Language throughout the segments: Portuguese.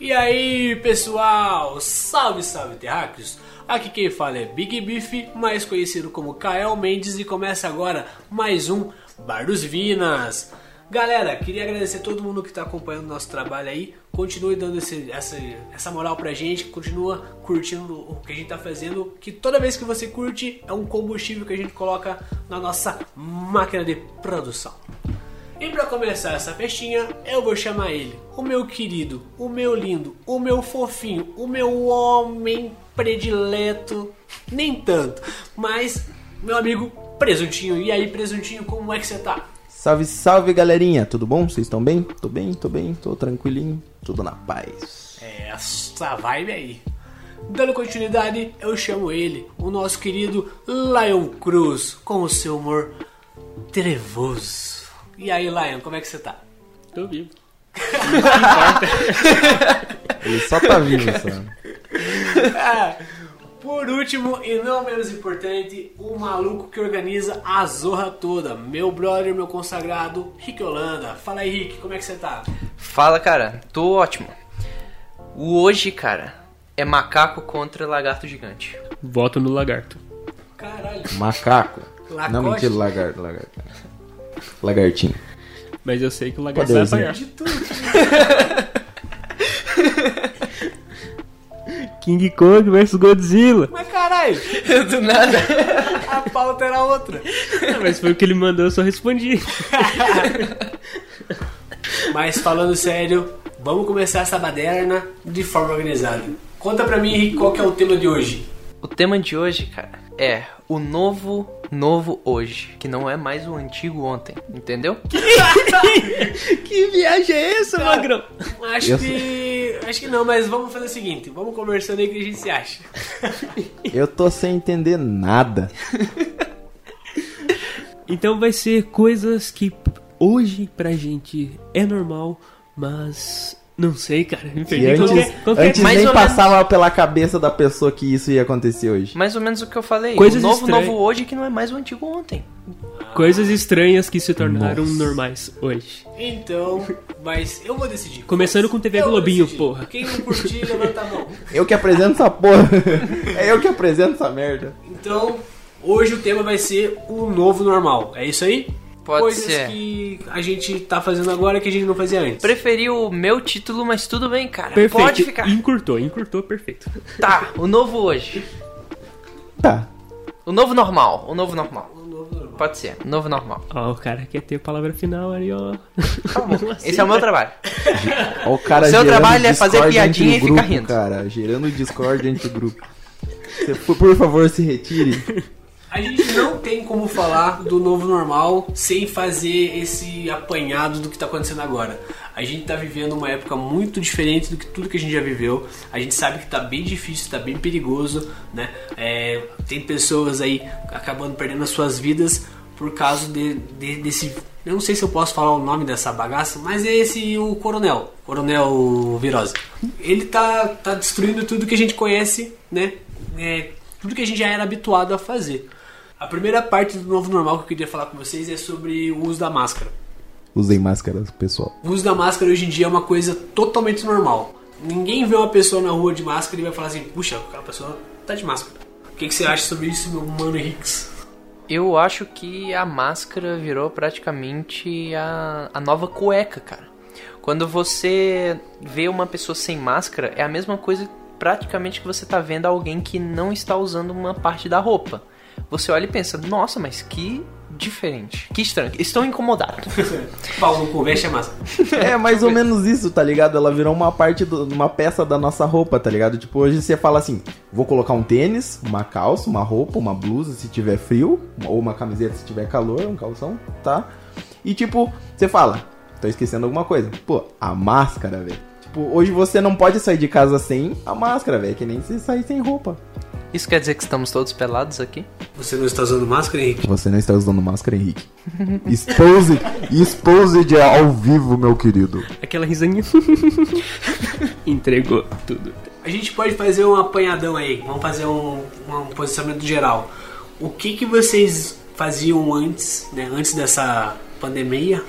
E aí pessoal, salve salve terráqueos! Aqui quem fala é Big Beef, mais conhecido como Kael Mendes e começa agora mais um Bar dos Vinas. Galera, queria agradecer a todo mundo que está acompanhando nosso trabalho aí. Continue dando esse, essa, essa moral pra gente, continua curtindo o que a gente tá fazendo. Que toda vez que você curte é um combustível que a gente coloca na nossa máquina de produção. E para começar essa festinha, eu vou chamar ele, o meu querido, o meu lindo, o meu fofinho, o meu homem predileto, nem tanto, mas meu amigo Presuntinho. E aí, Presuntinho, como é que você tá? Salve, salve galerinha, tudo bom? Vocês estão bem? Tô bem, tô bem, tô tranquilinho, tudo na paz. É essa vibe aí. Dando continuidade, eu chamo ele, o nosso querido Lion Cruz, com o seu humor trevoso. E aí, Lion, como é que você tá? Tô vivo. Ele só tá vivo, só. Ah, por último e não menos importante, o maluco que organiza a zorra toda, meu brother, meu consagrado, Rick Holanda. Fala aí, Rick, como é que você tá? Fala, cara. Tô ótimo. O hoje, cara, é macaco contra lagarto gigante. Voto no lagarto. Caralho. Macaco. Lacoste. Não, mentira, lagarto, lagarto. Lagartinho. Mas eu sei que o lagarto vai Poderzinho. apanhar. De tudo. King Kong versus Godzilla. Mas caralho, Do nada. a pauta era outra. Ah, Mas foi o que ele mandou, eu só respondi. Mas falando sério, vamos começar essa baderna de forma organizada. Conta pra mim, Rick, qual que é o tema de hoje. O tema de hoje, cara, é o novo, novo hoje. Que não é mais o antigo ontem. Entendeu? que viagem é essa, Cara, magrão? Acho Eu- que. Acho que não, mas vamos fazer o seguinte: vamos conversando aí o que a gente se acha. Eu tô sem entender nada. Então vai ser coisas que hoje pra gente é normal, mas não sei, cara. Me E perdi. antes, Qualquer- qualquer- antes Mais nem ou menos. passava pela cabeça da pessoa que isso ia acontecer hoje. Mais ou menos o que eu falei. Coisas o novo, estranhas. novo hoje que não é mais o antigo ontem. Coisas estranhas que se tornaram Nossa. normais hoje. Então, mas eu vou decidir. Começando com TV Eu Globinho, porra. Quem não curtir, levanta a mão. Eu que apresento essa porra. É eu que apresento essa merda. Então, hoje o tema vai ser o novo normal. É isso aí? Pode Coisas ser. que a gente tá fazendo agora que a gente não fazia antes. Preferi o meu título, mas tudo bem, cara. Perfeito. Pode ficar. Encurtou, encurtou, perfeito. Tá, o novo hoje. Tá. O novo normal. O novo normal. O novo normal. Pode ser. Novo normal. Ó, o cara quer ter a palavra final ali, ó. Esse é o meu trabalho. Ó, o cara O seu trabalho é fazer piadinha e o ficar grupo, rindo. Cara, gerando discórdia entre o grupo. Você, por favor, se retire. A gente não tem como falar do novo normal sem fazer esse apanhado do que tá acontecendo agora. A gente tá vivendo uma época muito diferente do que tudo que a gente já viveu. A gente sabe que tá bem difícil, tá bem perigoso, né? É, tem pessoas aí acabando perdendo as suas vidas por causa de, de- desse. Eu não sei se eu posso falar o nome dessa bagaça, mas é esse o Coronel, Coronel Virose. Ele tá, tá destruindo tudo que a gente conhece, né? É, tudo que a gente já era habituado a fazer. A primeira parte do novo normal que eu queria falar com vocês é sobre o uso da máscara. Usem máscaras, pessoal. O uso da máscara hoje em dia é uma coisa totalmente normal. Ninguém vê uma pessoa na rua de máscara e vai falar assim, puxa, aquela pessoa tá de máscara. O que, que você acha sobre isso, meu mano Hicks? Eu acho que a máscara virou praticamente a, a nova cueca, cara. Quando você vê uma pessoa sem máscara, é a mesma coisa praticamente que você tá vendo alguém que não está usando uma parte da roupa. Você olha e pensa, nossa, mas que diferente, que estranho, estou incomodado. Pau no cu, veste a máscara. É mais ou menos isso, tá ligado? Ela virou uma parte, do- uma peça da nossa roupa, tá ligado? Tipo, hoje você fala assim: vou colocar um tênis, uma calça, uma roupa, uma blusa se tiver frio, ou uma camiseta se tiver calor, um calção, tá? E tipo, você fala: tô esquecendo alguma coisa. Pô, a máscara, velho. Tipo, hoje você não pode sair de casa sem a máscara, velho. Que nem se sair sem roupa. Isso quer dizer que estamos todos pelados aqui? Você não está usando máscara, Henrique? Você não está usando máscara, Henrique. Expose, exposed ao vivo, meu querido. Aquela risadinha. Entregou tudo. a gente pode fazer um apanhadão aí. Vamos fazer um, um posicionamento geral. O que que vocês faziam antes, né? Antes dessa pandemia?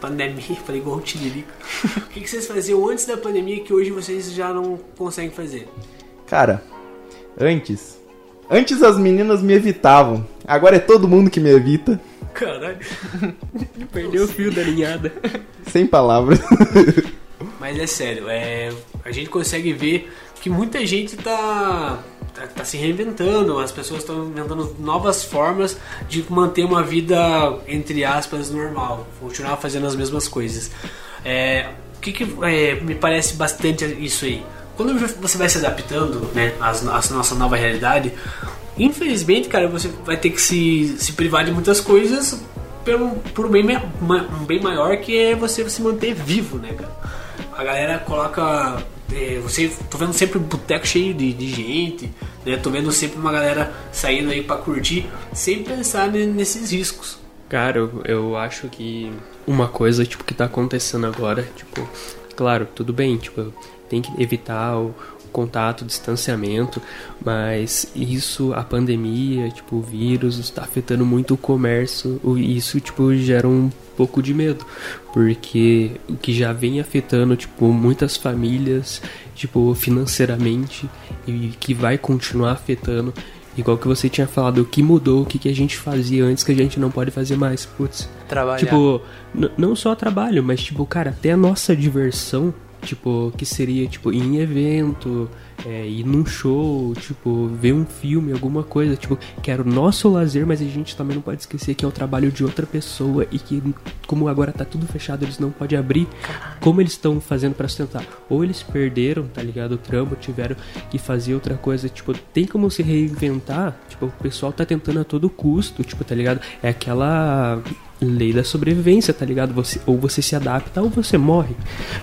Pandemia, falei igual o Tiririca. o que, que vocês faziam antes da pandemia que hoje vocês já não conseguem fazer? Cara, antes. Antes as meninas me evitavam. Agora é todo mundo que me evita. Caralho. Perdeu o fio da linhada. Sem palavras. Mas é sério, é, a gente consegue ver que muita gente tá, tá, tá se reinventando, as pessoas estão inventando novas formas de manter uma vida, entre aspas, normal, continuar fazendo as mesmas coisas. É, o que, que é, me parece bastante isso aí? Quando você vai se adaptando né, à, nossa nova realidade, infelizmente, cara, você vai ter que se, se privar de muitas coisas pelo, por um bem, um bem maior que é você se manter vivo, né, cara? A galera coloca. É, você, tô vendo sempre um boteco cheio de, de gente, né? Tô vendo sempre uma galera saindo aí pra curtir, sem pensar nesses riscos. Cara, eu, eu acho que uma coisa, tipo, que tá acontecendo agora, tipo, claro, tudo bem, tipo, tem que evitar o, contato, distanciamento, mas isso, a pandemia, tipo, o vírus está afetando muito o comércio, e isso, tipo, gera um pouco de medo, porque o que já vem afetando, tipo, muitas famílias, tipo, financeiramente, e que vai continuar afetando, Igual que você tinha falado, o que mudou, o que, que a gente fazia antes que a gente não pode fazer mais. Putz. Trabalhar. Tipo, não só trabalho, mas tipo, cara, até a nossa diversão Tipo, que seria, tipo, ir em evento, é, ir num show, tipo, ver um filme, alguma coisa, tipo, que era o nosso lazer, mas a gente também não pode esquecer que é o trabalho de outra pessoa e que, como agora tá tudo fechado, eles não podem abrir, como eles estão fazendo para sustentar? Ou eles perderam, tá ligado, o trampo, tiveram que fazer outra coisa, tipo, tem como se reinventar, tipo, o pessoal tá tentando a todo custo, tipo, tá ligado? É aquela lei da sobrevivência, tá ligado? Você, ou você se adapta ou você morre.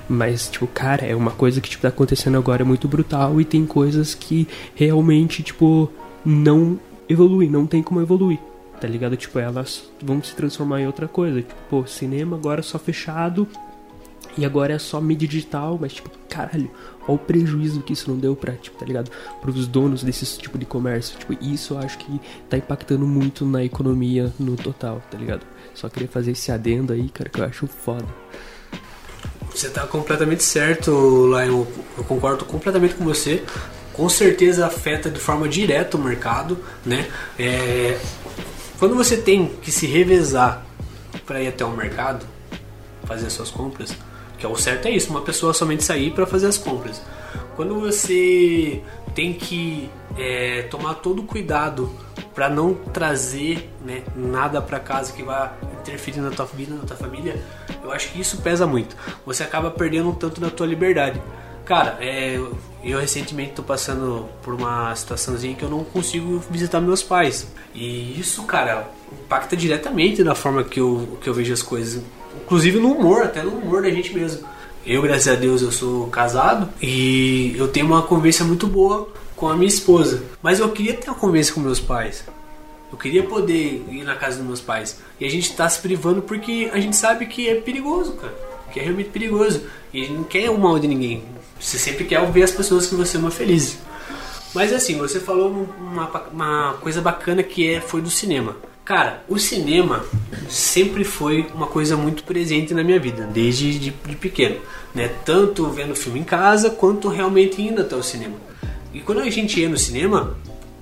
Mas, tipo, cara, é uma coisa que tipo, tá acontecendo agora é muito brutal e tem coisas que realmente, tipo, não evoluem, não tem como evoluir. Tá ligado? Tipo, elas vão se transformar em outra coisa. Tipo, pô, cinema agora só fechado, e agora é só mídia digital, mas tipo, caralho, olha o prejuízo que isso não deu pra, tipo, tá ligado? Pros donos desse tipo de comércio. Tipo, isso eu acho que tá impactando muito na economia no total, tá ligado? Só queria fazer esse adendo aí, cara, que eu acho foda. Você tá completamente certo, Lion. Eu concordo completamente com você. Com certeza afeta de forma direta o mercado, né? É... Quando você tem que se revezar para ir até o mercado, fazer as suas compras, que é o certo é isso, uma pessoa somente sair para fazer as compras. Quando você tem que é, tomar todo o cuidado para não trazer né, nada para casa que vá interferir na tua vida, na tua família, eu acho que isso pesa muito. Você acaba perdendo um tanto da tua liberdade. Cara, é, eu recentemente estou passando por uma situaçãozinha que eu não consigo visitar meus pais. E isso, cara, impacta diretamente na forma que eu, que eu vejo as coisas. Inclusive no humor, até no humor da gente mesmo. Eu, graças a Deus, eu sou casado e eu tenho uma convivência muito boa com a minha esposa. Mas eu queria ter uma convivência com meus pais. Eu queria poder ir na casa dos meus pais. E a gente tá se privando porque a gente sabe que é perigoso, cara. Que é realmente perigoso. E a gente não quer o mal de ninguém. Você sempre quer ver as pessoas que você ama felizes. Mas assim, você falou uma, uma coisa bacana que é, foi do cinema. Cara, o cinema sempre foi uma coisa muito presente na minha vida, desde de, de pequeno. Né? Tanto vendo filme em casa, quanto realmente indo até o cinema. E quando a gente ia no cinema,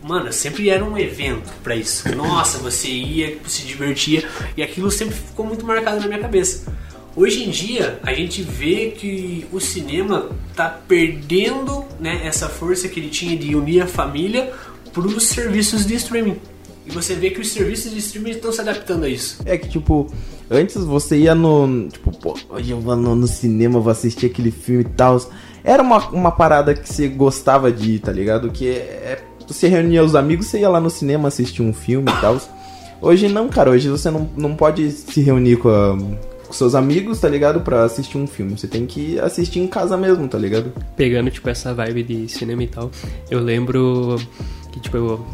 mano, sempre era um evento para isso. Nossa, você ia, se divertia, e aquilo sempre ficou muito marcado na minha cabeça. Hoje em dia, a gente vê que o cinema tá perdendo né, essa força que ele tinha de unir a família para os serviços de streaming. E você vê que os serviços de streaming estão se adaptando a isso. É que, tipo, antes você ia no. Tipo, pô, hoje eu vou no, no cinema, vou assistir aquele filme e tal. Era uma, uma parada que você gostava de ir, tá ligado? Que é. Você reunia os amigos, você ia lá no cinema assistir um filme e tal. Hoje não, cara. Hoje você não, não pode se reunir com, a, com seus amigos, tá ligado? Pra assistir um filme. Você tem que assistir em casa mesmo, tá ligado? Pegando, tipo, essa vibe de cinema e tal, eu lembro que, tipo, eu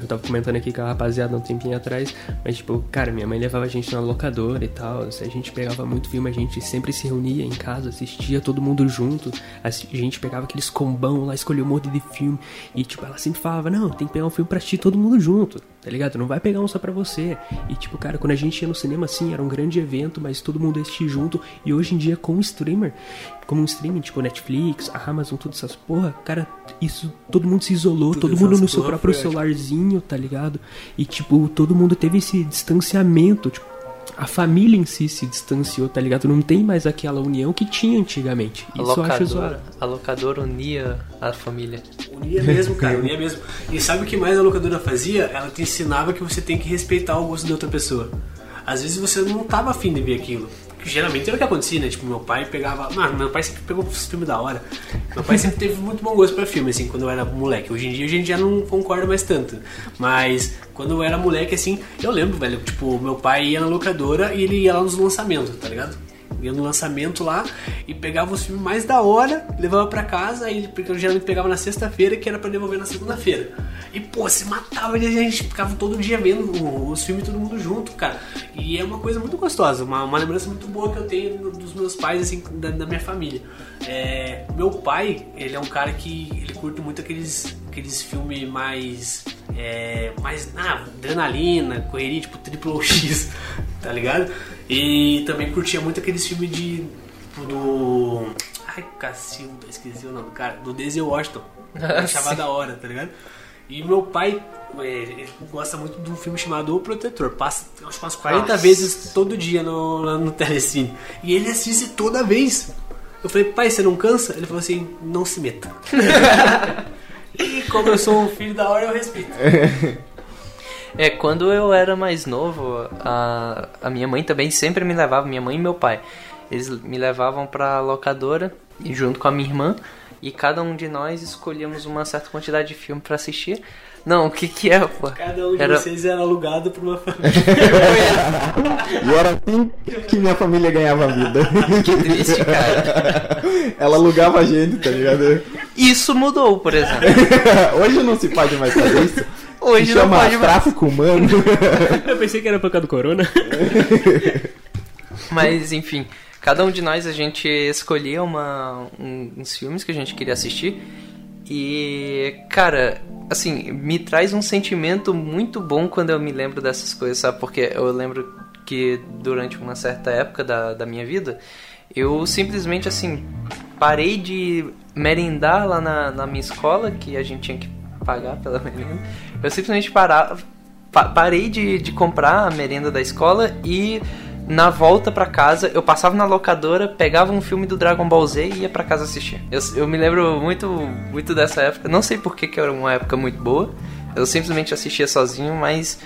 eu tava comentando aqui com a rapaziada um tempinho atrás, mas tipo, cara, minha mãe levava a gente na locadora e tal, se a gente pegava muito filme, a gente sempre se reunia em casa, assistia todo mundo junto, a gente pegava aqueles combão lá, escolhia um monte de filme, e tipo, ela sempre falava, não, tem que pegar um filme pra assistir todo mundo junto, tá ligado? Não vai pegar um só pra você. E tipo, cara, quando a gente ia no cinema, assim, era um grande evento, mas todo mundo ia assistir junto, e hoje em dia com o streamer, como um streaming, tipo Netflix, a Amazon, todas essas porra, cara, isso, todo mundo se isolou, Tudo todo mundo no seu próprio foi celularzinho, tá ligado? E, tipo, todo mundo teve esse distanciamento, tipo, a família em si se distanciou, tá ligado? Não tem mais aquela união que tinha antigamente. A Isso eu acho zoado. locadora, a locadora unia a família. Unia mesmo, cara, unia mesmo. E sabe o que mais a locadora fazia? Ela te ensinava que você tem que respeitar o gosto de outra pessoa. Às vezes você não tava afim de ver aquilo. Geralmente era o que acontecia, né? Tipo, meu pai pegava. Mano, meu pai sempre pegou os filmes da hora. Meu pai sempre teve muito bom gosto pra filme, assim, quando eu era moleque. Hoje em dia a gente já não concorda mais tanto. Mas quando eu era moleque, assim, eu lembro, velho, tipo, meu pai ia na locadora e ele ia lá nos lançamentos, tá ligado? Ia no lançamento lá e pegava os filmes mais da hora, levava pra casa, aí porque eu geralmente pegava na sexta-feira, que era pra devolver na segunda-feira. E pô, se matava a gente ficava todo dia vendo os filmes todo mundo junto, cara. E é uma coisa muito gostosa, uma, uma lembrança muito boa que eu tenho do- dos meus pais, assim, da, da minha família. É, meu pai, ele é um cara que ele curte muito aqueles, aqueles filmes mais. É, mais. Ah, adrenalina, correria, tipo Triple X, tá ligado? E também curtia muito aqueles filmes de. Tipo, do. Ai, cacilda, esqueci o nome, cara. Do Denzel Washington. Eu achava da hora, tá ligado? E meu pai é, ele gosta muito de um filme chamado O Protetor. Passa acho umas 40 Nossa. vezes todo dia no, no Telecine. E ele assiste toda vez. Eu falei, pai, você não cansa? Ele falou assim, não se meta. e como eu sou um filho da hora, eu respeito. É, quando eu era mais novo, a, a minha mãe também sempre me levava, minha mãe e meu pai. Eles me levavam pra locadora, junto com a minha irmã, e cada um de nós escolhíamos uma certa quantidade de filme pra assistir. Não, o que que é, pô? Cada um de Era- vocês era alugado por uma família. E era assim que minha família ganhava vida. Que triste, cara. Ela alugava a gente, tá ligado? Isso mudou, por exemplo. Hoje não se pode mais fazer isso. Hoje se não chama pode mais. tráfico humano. Eu pensei que era por causa do corona. Mas, enfim, cada um de nós a gente escolhia uma, um- uns filmes que a gente queria assistir. E, cara, assim, me traz um sentimento muito bom quando eu me lembro dessas coisas, sabe? Porque eu lembro que durante uma certa época da, da minha vida, eu simplesmente, assim, parei de merendar lá na, na minha escola, que a gente tinha que pagar pela merenda. Eu simplesmente parava, pa- parei de, de comprar a merenda da escola e na volta pra casa eu passava na locadora, pegava um filme do Dragon Ball Z e ia pra casa assistir. Eu, eu me lembro muito, muito dessa época. Não sei por que, era uma época muito boa. Eu simplesmente assistia sozinho, mas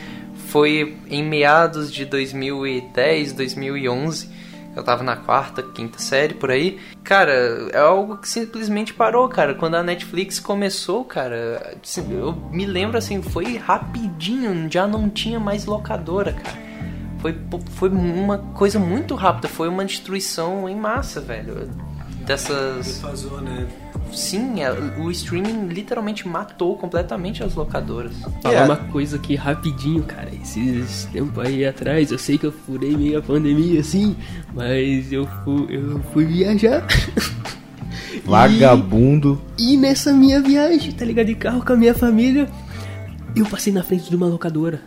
foi em meados de 2010, 2011. Eu tava na quarta, quinta série por aí. Cara, é algo que simplesmente parou, cara. Quando a Netflix começou, cara, eu me lembro assim, foi rapidinho, já não tinha mais locadora, cara. Foi, foi uma coisa muito rápida, foi uma destruição em massa, velho. Dessas. Fazou, né? Sim, é, o streaming literalmente matou completamente as locadoras. Falar É. uma coisa aqui rapidinho, cara. Esses tempos aí atrás, eu sei que eu furei meio a pandemia assim, mas eu fui, eu fui viajar. Vagabundo. E nessa minha viagem, tá ligado? De carro com a minha família, eu passei na frente de uma locadora.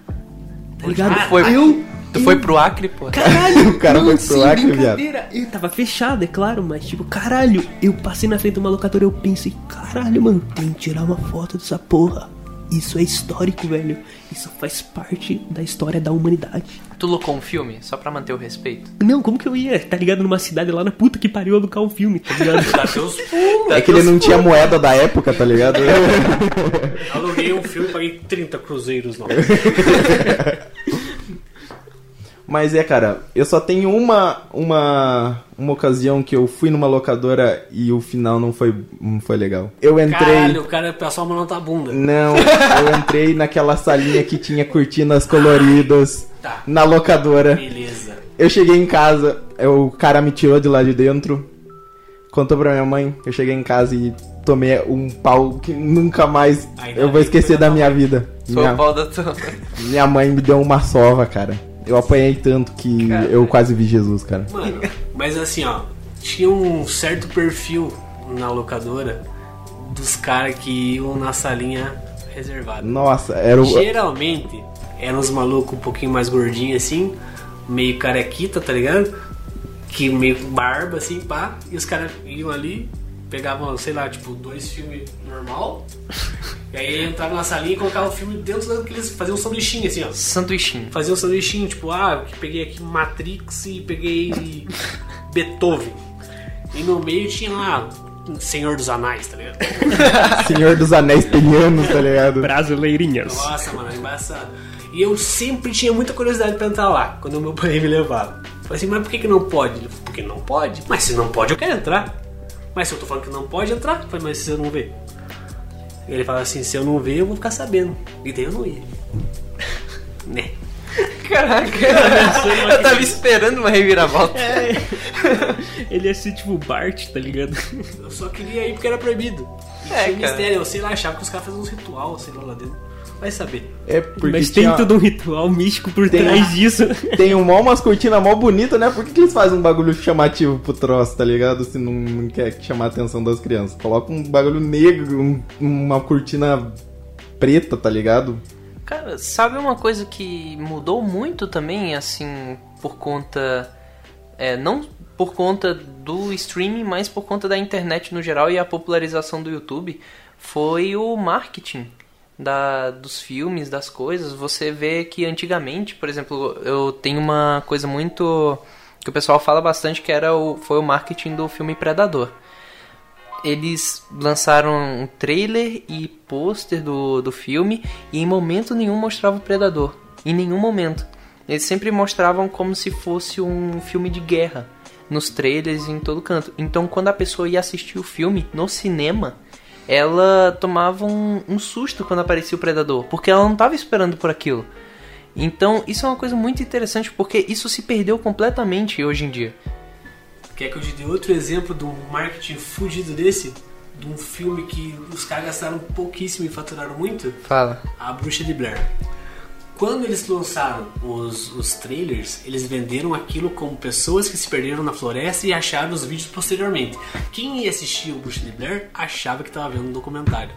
Tá ligado? Ah, foi- eu, Tu eu- foi pro Acre, pô? Caralho, O cara não, foi pro Acre, brincadeira. Eu tava fechado, é claro, mas tipo, caralho, eu passei na frente de uma locadora eu pensei, caralho, mano, tem que tirar uma foto dessa porra. Isso é histórico, velho. Isso faz parte da história da humanidade. Tu locou um filme só pra manter o respeito? Não, como que eu ia, tá ligado? Numa cidade lá na puta que pariu alugar um filme, tá ligado? Dá teus pulos. É que ele não tinha moeda da época, tá ligado? Aluguei um filme e paguei 30 cruzeiros não. Mas é, cara, eu só tenho uma, uma, uma ocasião que eu fui numa locadora e o final não foi, não foi legal. Eu entrei. Caralho, o cara passou a mão na tua bunda. Não, eu entrei naquela salinha que tinha cortinas coloridas Tá. na locadora. Beleza. Eu cheguei em casa, eu- o cara me tirou de lá de dentro, contou pra minha mãe, eu cheguei em casa e tomei um pau que nunca mais Ainda eu vou esquecer da da minha vida. Foi Minha, o pau da tua. minha mãe me deu uma sova, cara. Eu apanhei tanto que Cara. eu quase vi Jesus, cara. Mano, mas assim, ó, tinha um certo perfil na locadora dos caras que iam na salinha reservada. Nossa, era o. Geralmente eram uns malucos um pouquinho mais gordinhos assim, meio carequita, tá ligado? Que meio barba assim, pá, e os caras iam ali, pegavam, sei lá, tipo, dois filmes normal, e aí entravam na salinha e colocavam o filme dentro daqueles. faziam um sanduichinho assim, ó. Sanduichinho. Fazia um sanduichinho, tipo, ah, que peguei aqui Matrix e peguei Beethoven. E no meio tinha lá Senhor dos Anais, tá ligado? Senhor dos Anéis Pelianos, tá ligado? Brasileirinhas. Nossa, mano, é embaçado. E eu sempre tinha muita curiosidade pra entrar lá, quando o meu pai me levava. Falei assim, mas por que, que não pode? Ele falou, porque não pode? Mas se não pode, eu quero entrar. Mas se eu tô falando que não pode entrar, eu falei, mas se eu não ver? Ele fala assim, se eu não ver, eu vou ficar sabendo. E daí eu não ia. né? Caraca, eu tava esperando uma reviravolta. Ele ia ser tipo Bart, tá ligado? Eu só queria ir porque era proibido. E É, tinha cara. mistério, eu sei lá, achava que os caras faziam uns ritual, sei lá, lá dentro. Vai saber. É porque Mas tem tinha- todo um ritual místico por Tem- trás disso. Tem um mó umas cortinas mó bonita, né? Por que, que eles fazem um bagulho chamativo pro troço, tá ligado? Se não, não quer chamar a atenção das crianças. Coloca um bagulho negro, um- uma cortina preta, tá ligado? Cara, sabe uma coisa que mudou muito também, assim, por conta. É, não por conta do streaming, mas por conta da internet no geral e a popularização do YouTube? Foi o marketing da, dos filmes, das coisas. Você vê que antigamente, por exemplo, eu tenho uma coisa muito. que o pessoal fala bastante que era o, foi o marketing do filme Predador eles lançaram um trailer e pôster do, do filme e em momento nenhum mostrava o Predador. Em nenhum momento. Eles sempre mostravam como se fosse um filme de guerra. Nos trailers e em todo canto. Então quando a pessoa ia assistir o filme no cinema, ela tomava um, um susto quando aparecia o Predador. Porque ela não estava esperando por aquilo. Então isso é uma coisa muito interessante porque isso se perdeu completamente hoje em dia. Quer que eu te dê outro exemplo de um marketing fugido desse? De um filme que os caras gastaram pouquíssimo e faturaram muito? Fala. A Bruxa de Blair. Quando eles lançaram os, os trailers, eles venderam aquilo como pessoas que se perderam na floresta e acharam os vídeos posteriormente. Quem ia assistir o Bruxa de Blair achava que estava vendo um documentário.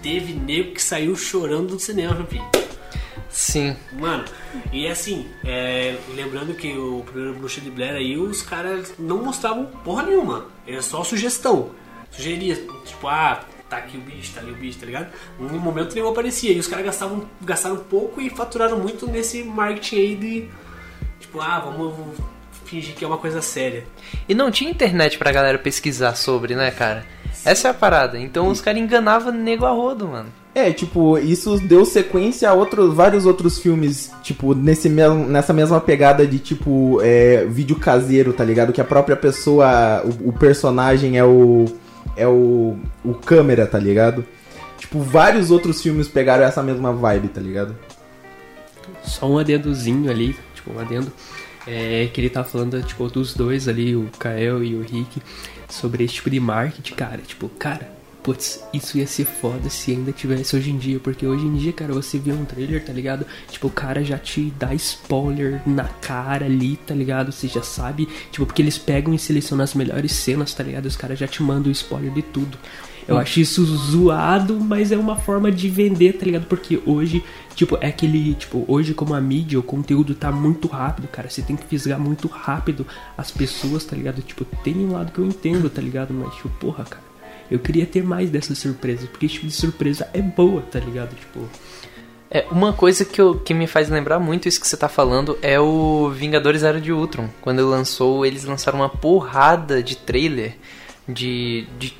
Teve nego que saiu chorando do cinema, meu filho. Sim. Mano, e assim, é, lembrando que o primeiro Bruxa de Blair aí, os caras não mostravam porra nenhuma. Era só sugestão. Sugeria, tipo, ah, tá aqui o bicho, tá ali o bicho, tá ligado? Em momento nenhum aparecia. E os caras gastavam, gastaram pouco e faturaram muito nesse marketing aí de. Tipo, ah, vamos fingir que é uma coisa séria. E não tinha internet pra galera pesquisar sobre, né, cara? Essa é a parada. Então os caras enganavam nego a rodo, mano. É, tipo, isso deu sequência a outros, vários outros filmes, tipo, nesse mesmo, nessa mesma pegada de, tipo, é, vídeo caseiro, tá ligado? Que a própria pessoa, o, o personagem é o. é o. o câmera, tá ligado? Tipo, vários outros filmes pegaram essa mesma vibe, tá ligado? Só um adendozinho ali, tipo, um adendo. É, que ele tá falando, tipo, dos dois ali, o Kael e o Rick, sobre esse tipo de marketing, cara. Tipo, cara, putz, isso ia ser foda se ainda tivesse hoje em dia. Porque hoje em dia, cara, você vê um trailer, tá ligado? Tipo, o cara já te dá spoiler na cara ali, tá ligado? Você já sabe, tipo, porque eles pegam e selecionam as melhores cenas, tá ligado? Os caras já te mandam o spoiler de tudo. Eu acho isso zoado, mas é uma forma de vender, tá ligado? Porque hoje, tipo, é aquele, tipo, hoje como a mídia, o conteúdo tá muito rápido, cara, você tem que fisgar muito rápido as pessoas, tá ligado? Tipo, tem um lado que eu entendo, tá ligado? Mas, tipo, porra, cara, eu queria ter mais dessas surpresas, porque esse tipo de surpresa é boa, tá ligado? Tipo, É, uma coisa que, eu, que me faz lembrar muito isso que você tá falando é o Vingadores Era de Ultron. Quando lançou, eles lançaram uma porrada de trailer de, de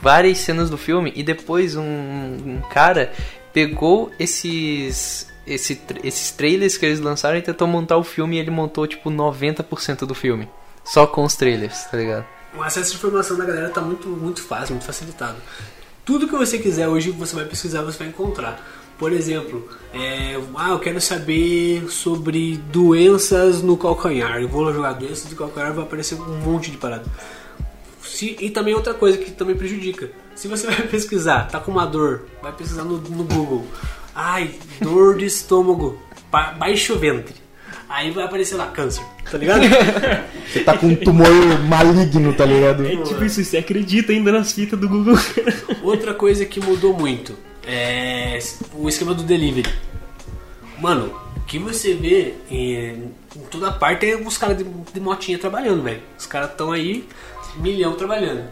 várias cenas do filme e depois um, um cara pegou esses, esse, esses trailers que eles lançaram e tentou montar o filme e ele montou tipo 90% do filme. Só com os trailers, tá ligado? O acesso à informação da galera tá muito, muito fácil, muito facilitado. Tudo que você quiser hoje você vai pesquisar, você vai encontrar. Por exemplo, é, ah, eu quero saber sobre doenças no calcanhar. Eu vou jogar doenças do calcanhar, vai aparecer um monte de parada. Se- e também outra coisa que também prejudica. Se você vai pesquisar, tá com uma dor, vai pesquisar no, no Google. Ai, dor de estômago, ba- baixo ventre. Aí vai aparecer lá câncer, tá ligado? Você tá com um tumor maligno, tá ligado? É tipo isso, você acredita ainda nas fitas do Google. Outra coisa que mudou muito é o esquema do delivery. Mano, o que você vê em, em toda parte é os caras de, de motinha trabalhando, velho. Os caras estão aí, milhão trabalhando.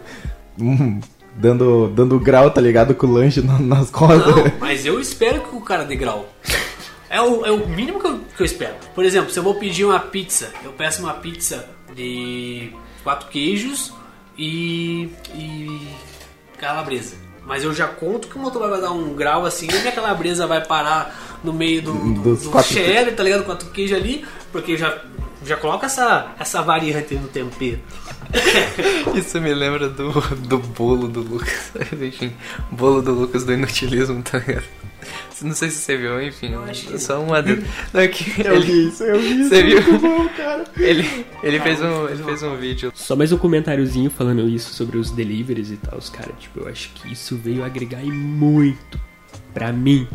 Hum, dando, dando grau, tá ligado? Com o lanche na- nas costas. Não, mas eu espero que o cara dê grau. É o, é o mínimo que eu, que eu espero. Por exemplo, se eu vou pedir uma pizza, eu peço uma pizza de quatro queijos e, e calabresa. Mas eu já conto que o motor vai dar um grau assim e minha calabresa vai parar no meio do, do, do quatro cheddar, tá ligado? Quatro queijos ali, porque já, já coloca essa, essa variante no tempero. Isso me lembra do, do bolo do Lucas. Bolo do Lucas do inutilismo, tá ligado? Não sei se você viu, enfim. Só um adendo. Não, é que Eu ele, vi isso, eu vi isso. Você viu? Muito bom, cara. ele, ele, fez um, ele fez um vídeo. Só mais um comentáriozinho falando isso sobre os deliveries e tal, os cara, tipo, eu acho que isso veio agregar e muito pra mim.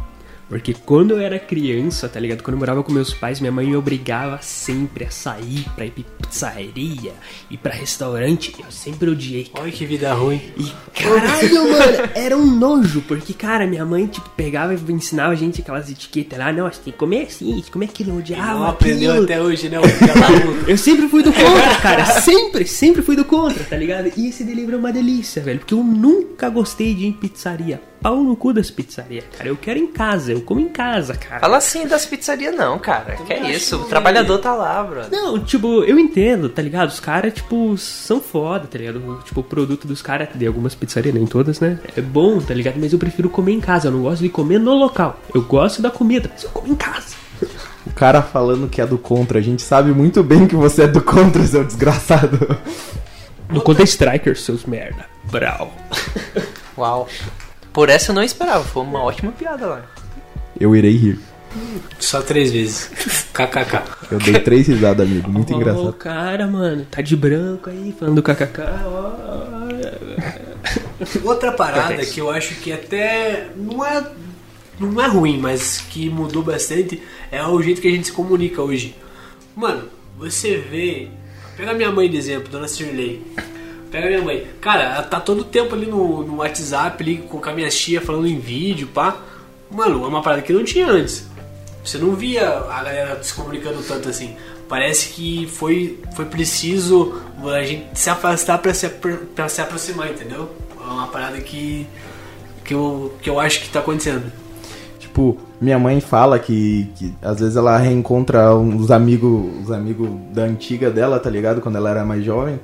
Porque quando eu era criança, tá ligado? Quando eu morava com meus pais, minha mãe me obrigava sempre a sair pra ir pra pizzaria, ir pra restaurante. Eu sempre odiei. Olha que vida ruim. E caralho, mano, era um nojo, porque, cara, minha mãe, tipo, pegava e ensinava a gente aquelas etiquetas lá, não, tem que comer assim, tem que comer aquilo, eu odiava. Não aprendeu aquilo. até hoje, né? Eu sempre fui do contra, cara. Sempre, sempre fui do contra, tá ligado? E esse delivery é uma delícia, velho. Porque eu nunca gostei de ir em pizzaria. Pau no cu das pizzarias, cara. Eu quero em casa, eu como em casa, cara. Fala assim das pizzarias, não, cara. Que é isso? O trabalhador tá lá, brother. Não, tipo, eu entendo, tá ligado? Os caras, tipo, são foda, tá ligado? Tipo, o produto dos caras, de algumas pizzarias, nem todas, né? É bom, tá ligado? Mas eu prefiro comer em casa. Eu não gosto de comer no local. Eu gosto da comida, mas eu como em casa. O cara falando que é do contra. A gente sabe muito bem que você é do contra, seu desgraçado. No Counter Striker, seus merda. Brau. Uau. Por essa eu não esperava. Foi uma ótima piada lá. Eu irei rir. Só três vezes. KKK. Eu dei três risadas, amigo. Muito Ó, O engraçado. cara, mano, tá de branco aí, falando do kkk. Outra parada que eu acho que até não é, não é ruim, mas que mudou bastante é o jeito que a gente se comunica hoje. Mano, você vê. Pega minha mãe de exemplo, dona Cirlei. Pega minha mãe. Cara, ela tá todo o tempo ali no, no WhatsApp, ali com a minha tia falando em vídeo, pá. Mano, é uma parada que não tinha antes. Você não via a galera se comunicando tanto assim. Parece que foi, foi preciso a gente se afastar pra se, pra se aproximar, entendeu? É uma parada que, que, eu, que eu acho que tá acontecendo. Tipo, minha mãe fala que, que às vezes ela reencontra uns amigos, os amigos da antiga dela, tá ligado? Quando ela era mais jovem.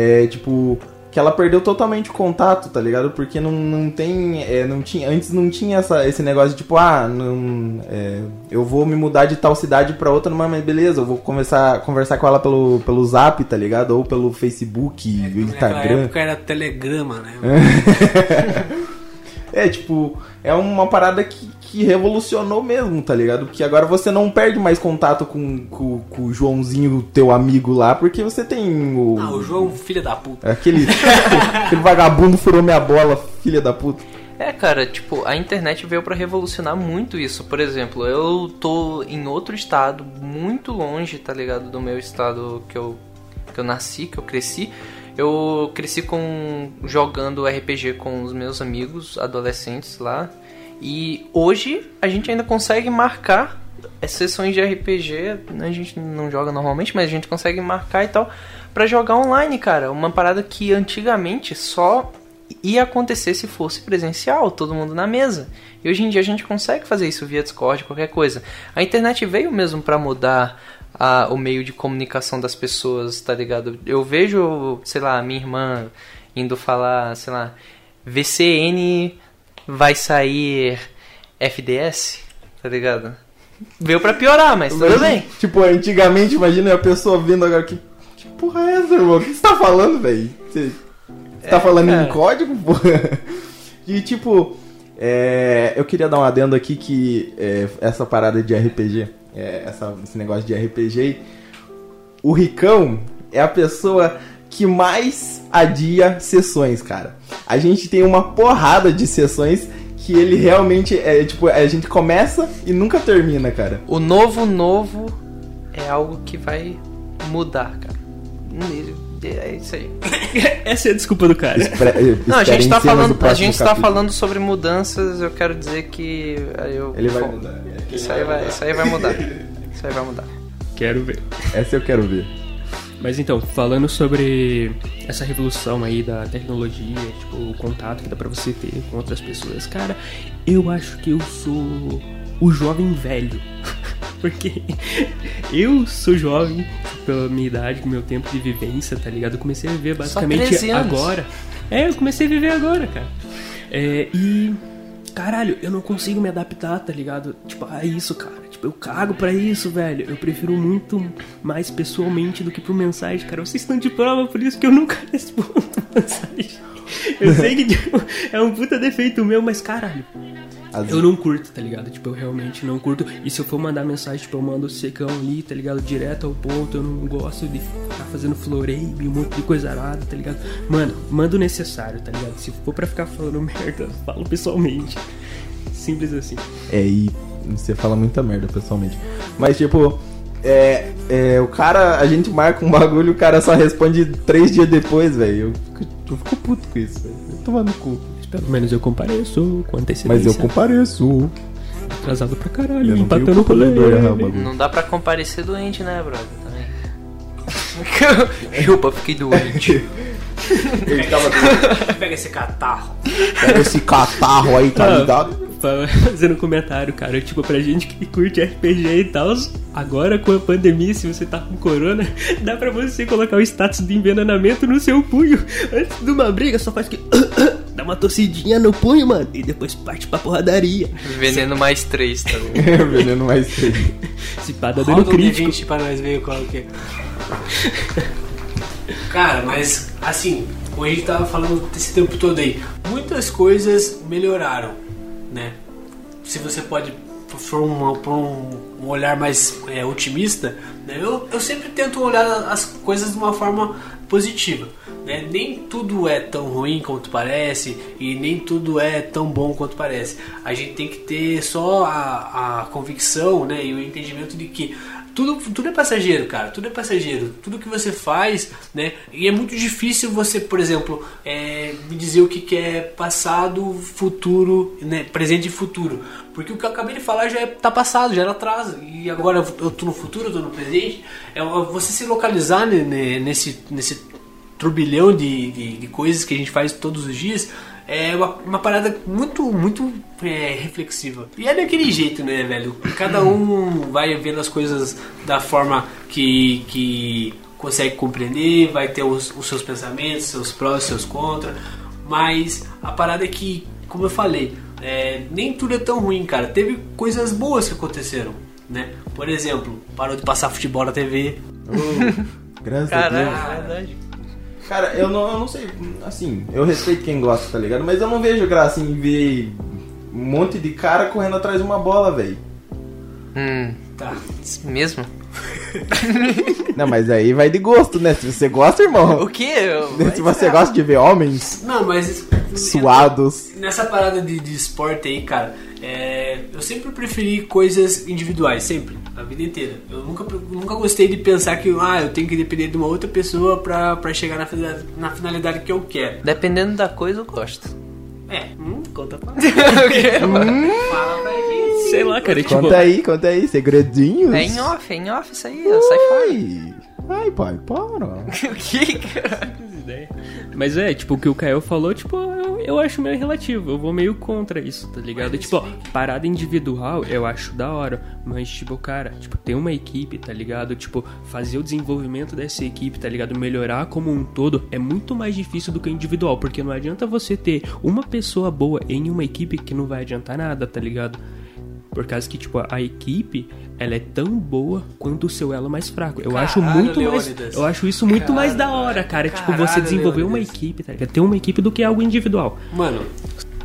É tipo, que ela perdeu totalmente o contato, tá ligado? Porque não, não tem. é, não tinha, antes não tinha essa, esse negócio de tipo, ah, não, é, eu vou me mudar de tal cidade pra outra, mas beleza, eu vou conversar, conversar com ela pelo, pelo zap, tá ligado? Ou pelo Facebook, Naquela Instagram. época era telegrama, né? É, tipo, é uma parada que, que revolucionou mesmo, tá ligado? Porque agora você não perde mais contato com, com, com o Joãozinho, teu amigo lá, porque você tem o. Ah, o João, filha da puta. Aquele, aquele vagabundo furou minha bola, filha da puta. É, cara, tipo, a internet veio pra revolucionar muito isso. Por exemplo, eu tô em outro estado, muito longe, tá ligado? Do meu estado que eu, que eu nasci, que eu cresci. Eu cresci com jogando RPG com os meus amigos adolescentes lá. E hoje a gente ainda consegue marcar as sessões de RPG. A gente não joga normalmente, mas a gente consegue marcar e tal pra jogar online, cara. Uma parada que antigamente só ia acontecer se fosse presencial, todo mundo na mesa. E hoje em dia a gente consegue fazer isso via Discord, qualquer coisa. A internet veio mesmo pra mudar a- o meio de comunicação das pessoas, tá ligado? Eu vejo, sei lá, minha irmã indo falar, sei lá, VCN vai sair FDS, tá ligado? Veio pra piorar, mas tudo bem. Tipo, antigamente, imagina a pessoa vendo agora que. Que porra é essa, irmão? O que você tá falando, velho? Você, você tá falando em cara. código, porra? E tipo, é, eu queria dar um adendo aqui que é, essa parada de RPG, é, essa- esse negócio de RPG, o Ricão é a pessoa que mais adia sessões, cara. A gente tem uma porrada de sessões que ele realmente é tipo, a gente começa e nunca termina, cara. O novo novo é algo que vai mudar, cara. É isso aí. Essa é a desculpa do cara. Espre- Não, a gente tá falando, a gente tá capítulo. falando sobre mudanças, eu quero dizer que eu Ele vai Bom, mudar. Isso aí vai, isso aí vai mudar. Isso aí vai mudar. Quero ver. Essa eu quero ver. Mas então, falando sobre essa revolução aí da tecnologia, tipo, o contato que dá pra você ter com outras pessoas, cara, eu acho que eu sou o jovem velho. Porque eu sou jovem pela minha idade, com meu tempo de vivência, tá ligado? Eu comecei a viver basicamente 13 anos. agora. É, eu comecei a viver agora, cara. É, e. Caralho, eu não consigo me adaptar, tá ligado? Tipo, a isso, cara. Tipo, eu cago pra isso, velho. Eu prefiro muito mais pessoalmente do que por mensagem, cara. Vocês estão de prova, por isso que eu nunca respondo mensagem. Eu sei que tipo, é um puta defeito meu, mas caralho. Às- Eu não curto, tá ligado? Tipo, eu realmente não curto. E se eu for mandar mensagem, tipo, eu mando secão ali, tá ligado? Direto ao ponto. Eu não gosto de ficar fazendo floreio e um monte de coisa arada, tá ligado? Mano, manda o necessário, tá ligado? Se for pra ficar falando merda, falo pessoalmente. Simples assim. É, e você fala muita merda, pessoalmente. Mas, tipo, é, é, o cara, a gente marca um bagulho, o cara só responde três dias depois, velho. Eu, fico- eu fico puto com isso, velho. Eu Toma no cu. Pelo menos eu compareço com antecedência. Mas eu compareço. Atrasado pra caralho, não empatando o rolê. culpa de errar o bagulho. Não dá pra comparecer doente, né, brother? Também. Chupa, fiquei doente. Ele tava Pega esse catarro. Pega esse catarro aí, tá Ah, ligado? fa- Fazendo um comentário, cara, tipo, pra gente que curte RPG e tal, agora com a pandemia, se você tá com corona, dá pra você colocar o status de envenenamento no seu punho. Antes de uma briga, só faz que. Dá uma tossidinha no punho, mano, e depois parte pra porradaria. Veneno mais três, tá ligado? Veneno mais feio. Se pá, dá dano um crítico. D20 pra nós ver qual que é. Cara, mas assim, como a gente tava falando esse tempo todo aí, muitas coisas melhoraram, né? Se você pode for um, por um, um olhar mais é, otimista, né? eu, eu sempre tento olhar as coisas de uma forma positiva. Né? Nem tudo é tão ruim quanto parece e nem tudo é tão bom quanto parece. A gente tem que ter só a, a convicção né? e o entendimento de que tudo, tudo é passageiro, cara. Tudo é passageiro. Tudo que você faz, né? E é muito difícil você, por exemplo, é, me dizer o que, que é passado, futuro, né? Presente e futuro. Porque o que eu acabei de falar já é, tá passado, já era atrás. E agora eu tô no futuro, eu tô no presente. É você se localizar né, nesse, nesse turbilhão de, de, de coisas que a gente faz todos os dias é uma, uma parada muito, muito é, reflexiva. E é daquele jeito, né, velho? Cada um vai vendo as coisas da forma que, que consegue compreender, vai ter os, os seus pensamentos, seus prós, seus contras. Mas a parada é que, como eu falei, é, nem tudo é tão ruim, cara. Teve coisas boas que aconteceram, né? Por exemplo, parou de passar futebol na TV. Graças a Caralho, Deus. é verdade. Cara, eu não, eu não sei, assim, eu respeito quem gosta, tá ligado? Mas eu não vejo graça em ver um monte de cara correndo atrás de uma bola, velho. Hum, Tá. mesmo? Não, mas aí vai de gosto, né? Se você gosta, O irmão. quê? Se você gosta de ver homens Não, mas. suados. Nessa parada de, de esporte aí, cara, é, eu sempre preferi coisas individuais, sempre, a vida inteira. Eu nunca, nunca gostei de pensar que ah, eu tenho que depender de uma outra pessoa pra, pra chegar na finalidade, na finalidade que eu quero. Dependendo da coisa, eu gosto. É, hum, conta pra Fala pra gente. Sei lá, cara, tipo. Conta aí, conta aí, segredinhos. É em off, é em off isso aí, ó, sai fora. Ai, ai, pai, para. O que, cara? Ideia. Mas é, tipo, o que o Kael falou, tipo, eu, eu acho meio relativo. Eu vou meio contra isso, tá ligado? Mas tipo, ó, parada individual eu acho da hora. Mas, tipo, cara, tipo, ter uma equipe, tá ligado? Tipo, fazer o desenvolvimento dessa equipe, tá ligado? Melhorar como um todo é muito mais difícil do que individual. Porque não adianta você ter uma pessoa boa em uma equipe que não vai adiantar nada, tá ligado? Por causa que, tipo, a equipe, ela é tão boa quanto o seu elo mais fraco. Eu acho Caralho, muito mais. Eu acho isso muito mais da Caralho, hora, cara. tipo, você caralho, desenvolver uma equipe, tá ligado? Ter uma equipe do que algo individual. Mano,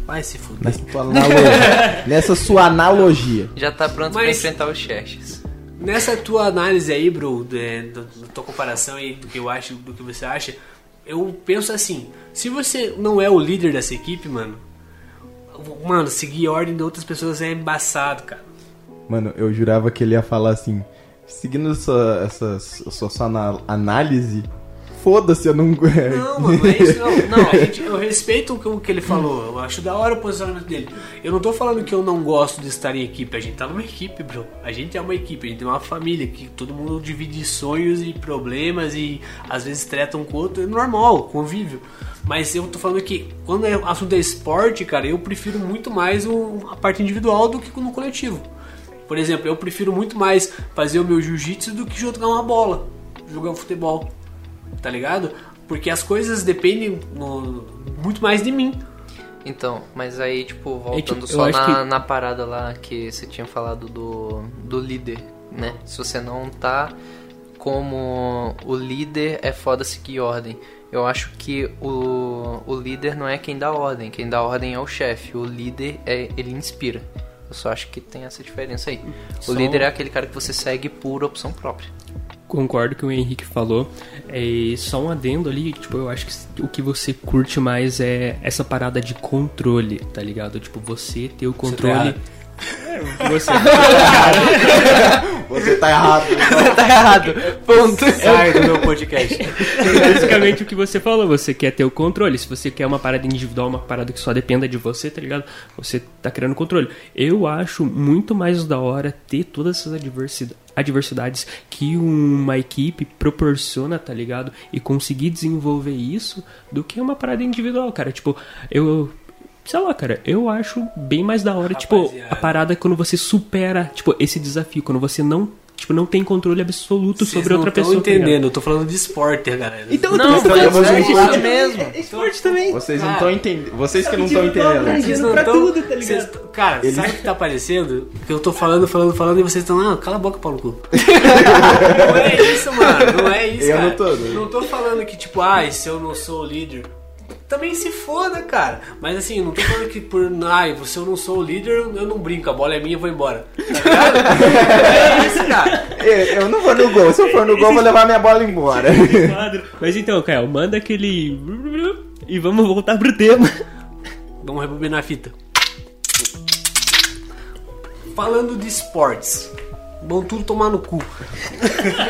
vai se fuder. Nessa tua analogia. Nessa sua analogia. Já tá pronto pra Mas- enfrentar os Xerxes. Nessa tua análise aí, bro, da tua comparação aí do que eu acho, do que você acha, eu penso assim, se você não é o líder dessa equipe, mano, mano, seguir a ordem de outras pessoas é embaçado, cara. Mano, eu jurava que ele ia falar assim, seguindo sua, essa, sua, sua análise, foda-se, eu não... Não, mano, não é isso não. Não, a gente- eu respeito o que- o ele falou. Eu acho da hora o posicionamento dele. Eu não tô falando que eu não gosto de estar em equipe. A gente tá numa equipe, bro. A gente é uma equipe, a gente tem uma família que todo mundo divide sonhos e problemas e às vezes treta um com o outro. É normal, convívio. Mas eu tô falando que quando é assunto é esporte, cara, eu prefiro muito mais o- a parte individual do que no coletivo. Por exemplo, eu prefiro muito mais fazer o meu jiu-jitsu do que jogar uma bola, jogar um futebol tá ligado? Porque as coisas dependem no- muito mais de mim. Então, mas aí, tipo, voltando tipo, eu só na, que- na parada lá que você tinha falado do, do líder, né? Se você não tá como o líder, é foda seguir ordem. Eu acho que o, o líder não é quem dá ordem, quem dá ordem é o chefe. O líder, é ele inspira. Eu só acho que tem essa diferença aí. O Só- líder é aquele cara que você segue por opção própria. Concordo com o que o Henrique falou. É, só um adendo ali, tipo, eu acho que o que você curte mais é essa parada de controle, tá ligado? Tipo, você ter o controle. É, você Você tá errado. tá errado. Ponto. Sai do meu podcast. É basicamente o que você falou, você quer ter o controle. Se você quer uma parada individual, uma parada que só dependa de você, tá ligado? Você tá criando controle. Eu acho muito mais da hora ter todas essas adversidades, adversidades que uma equipe proporciona, tá ligado? E conseguir desenvolver isso do que uma parada individual, cara. Tipo, eu. Sei lá, cara, eu acho bem mais da hora, tipo, Rapaziada. a parada é quando você supera, tipo, esse desafio, quando você não, tipo, não tem controle absoluto Vocês sobre não outra pessoa. tá ligado? entendendo, eu tô falando de esporte, galera. Então, Não, eu tô falando é de esporte. mesmo. Esporte também. Vocês não Cara, estão entendendo. Vocês que não estão entendendo. Vocês não pra tão- tudo, tá ligado? cara, Ele- sabe o que tá aparecendo? Que eu tô falando, falando, falando e vocês estão, ah, cala a boca, Paulo Cu. não é isso, mano. Não é isso, Eu cara. não tô, né? Não tô falando que, tipo, ai, se eu não sou o líder. Também se foda, cara. Mas assim, não tô falando que por. Ai, se eu não sou o líder, eu não brinco, a bola é minha, eu vou embora. Tá é isso, cara. Eu eu não vou no gol. Se eu for no gol, eu vou levar minha bola embora. Mas então, Caio, manda aquele. E vamos voltar pro tema. Vamos rebobinar a fita. Falando de esportes. Vão tudo tomar no cu.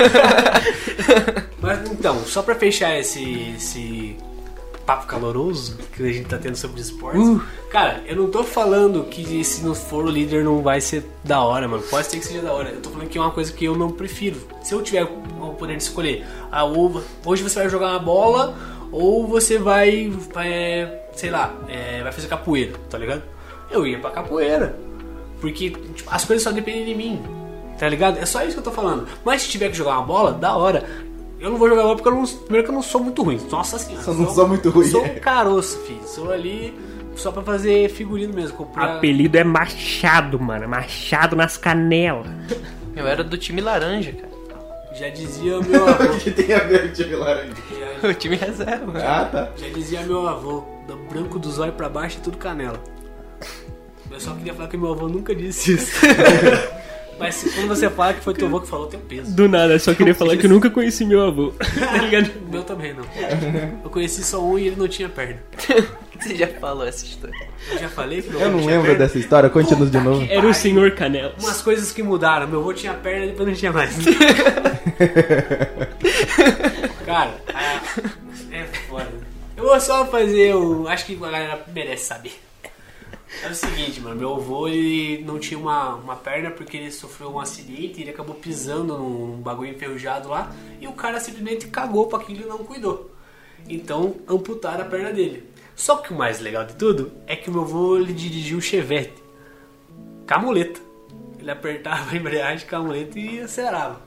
Mas então, só pra fechar esse, esse papo caloroso que a gente tá tendo sobre esportes. Cara, eu não tô falando que se não for o líder não vai ser da hora, mano. Pode ser que seja da hora. Eu tô falando que é uma coisa que eu não prefiro. Se eu tiver o poder de escolher, ah, ou hoje você vai jogar uma bola ou você vai, vai sei lá, é, vai fazer capoeira, tá ligado? Eu ia pra capoeira. Porque tipo, as coisas só dependem de mim. Tá ligado? É só isso que eu tô falando. Mas se tiver que jogar uma bola, da hora. Eu não vou jogar bola porque eu não. Primeiro que eu não sou muito ruim. Nossa senhora. Só não sou muito ruim. Sou um caroço, filho. Sou ali só pra fazer figurino mesmo. Comprei a- Apelido é Machado, mano. Machado nas canelas. Eu era do time laranja, cara. Já dizia meu avô. O que tem a ver com o time laranja? já, O time reserva. Ah, tá. já dizia meu avô. Do branco dos olhos pra baixo e tudo canela. Eu só queria falar que meu avô nunca disse isso. Mas quando você fala que foi teu avô que falou, tem um peso. Do nada, só queria falar que eu nunca conheci meu avô. Tá ligado? O meu também não. Eu conheci só um e ele não tinha perna. Você já falou essa história. Eu já falei que meu Eu avô não tinha lembro perna. dessa história. Conte-nos de novo. Era o senhor Canelas. Umas coisas que mudaram. Meu avô tinha perna e depois não tinha mais. Cara, a- é foda. Eu vou só fazer o. Acho que a galera merece saber. É o seguinte, mano. Meu avô ele não tinha uma, uma perna porque ele sofreu um acidente e ele acabou pisando num, bagulho enferrujado lá. E o cara simplesmente cagou pra aquilo e não cuidou. Então amputaram a perna dele. Só que o mais legal de tudo é que o meu avô ele dirigiu um Chevette com a muleta. Ele apertava a embreagem com a muleta e acelerava.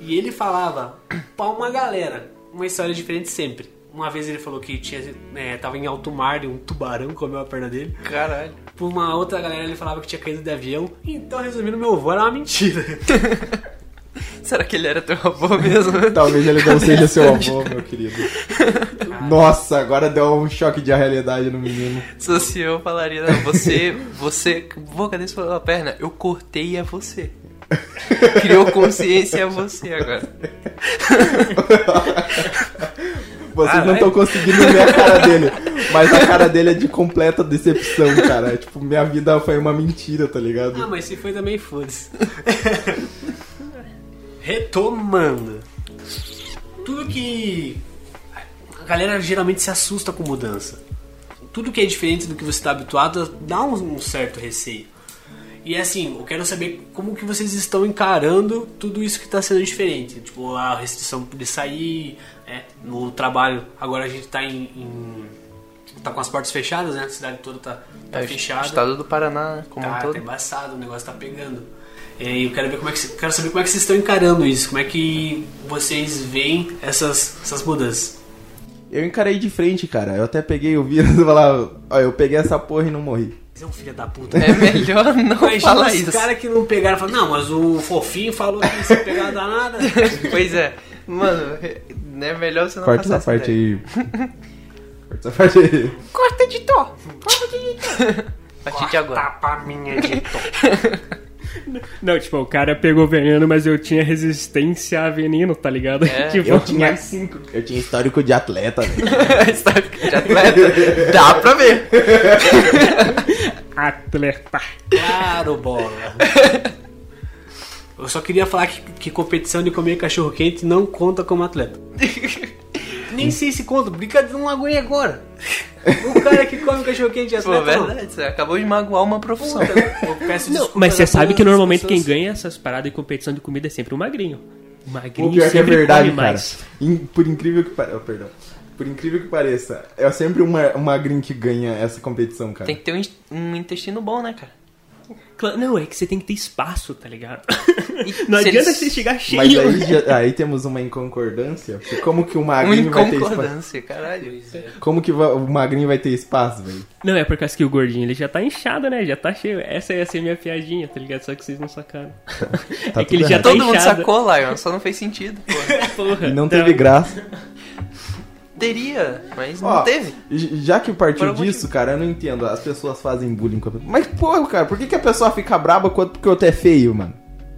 E ele falava pra uma galera uma história diferente sempre. Uma vez ele falou que tinha, é, tava em alto mar e um tubarão comeu a perna dele. Caralho. Por uma outra galera ele falava que tinha caído de avião. Então, resumindo, meu avô era uma mentira. Será que ele era teu avô mesmo? Talvez ele não seja seu avô, meu querido. Nossa, agora deu um choque de realidade no menino. Se eu, falaria, não, você, você, vô, cadê sua perna? Eu cortei a você. Criou consciência a você agora. Vocês não Caralho. estão conseguindo ver a cara dele. Mas a cara dele é de completa decepção, cara. Tipo, minha vida foi uma mentira, tá ligado? Ah, mas se foi também, foda-se. Retomando. Tudo que. A galera geralmente se assusta com mudança. Tudo que é diferente do que você está habituado dá um certo receio. E assim, eu quero saber como que vocês estão encarando tudo isso que está sendo diferente. Tipo, a restrição de sair, é, no trabalho. Agora a gente tá em, em- tá com as portas fechadas, né? A cidade toda tá, tá É, o fechada. estado do Paraná como Tá, um tá todo. embaçado, o negócio tá pegando. E eu quero ver como é que quero saber como é que vocês estão encarando isso, como é que vocês veem essas, essas mudanças. Eu encarei de frente, cara. Eu até peguei o vírus e falava, ó, eu peguei essa porra e não morri. Você é um filho da puta. É melhor não Imagina falar os isso. caras que não pegaram e falaram, não, mas o fofinho falou que se pegar não dá nada. Pois é. Mano, é melhor você não Corta passar essa parte ideia. aí. Corta essa parte aí. Corta, editor! Corta, editor! A partir de agora. Tapa minha editor. Não, tipo, o cara pegou veneno, mas eu tinha resistência a veneno, tá ligado? É, tipo, Eu tinha mas- cinco. Eu tinha histórico de atleta, velho. Histórico de atleta. Dá pra ver. Atleta. Claro, bola. Eu só queria falar que, que competição de comer cachorro quente não conta como atleta. Nem sei se conta, brincadeira, não aguei agora. O cara que come cachorro quente é Pô, atleta. não. verdade, você acabou de magoar uma profissão. Puta, eu peço Não, mas você sabe que normalmente quem ganha essas paradas de competição de comida é sempre o magrinho. O O magrinho pior que é sempre verdade, come cara. mais. In- por incrível que pareça. perdão. Por incrível que pareça, é sempre uma, uma magrinho que ganha essa competição, cara. Tem que ter um, um intestino bom, né, cara? Não, é que você tem que ter espaço, tá ligado? Não se adianta eles- você chegar cheio. Mas aí, já- aí temos uma inconcordância. porque Como que o magrinho vai ter espaço? incongordância, caralho. Como que o magrinho vai ter espaço, velho? Não, é por causa que o gordinho ele já tá inchado, né? Já tá cheio. Essa ia ser minha piadinha, tá ligado? Só que vocês não sacaram. Tá é que ele já tá Todo mundo inchado. sacou, Lion, só não fez sentido, pô. Porra, E não tá. teve graça. Teria, mas Ó, não teve. Já que partiu disso, cara, eu não entendo. As pessoas fazem bullying com a pessoa. Mas, porra, cara, por que, que a pessoa fica braba quando porque o outro é feio, mano?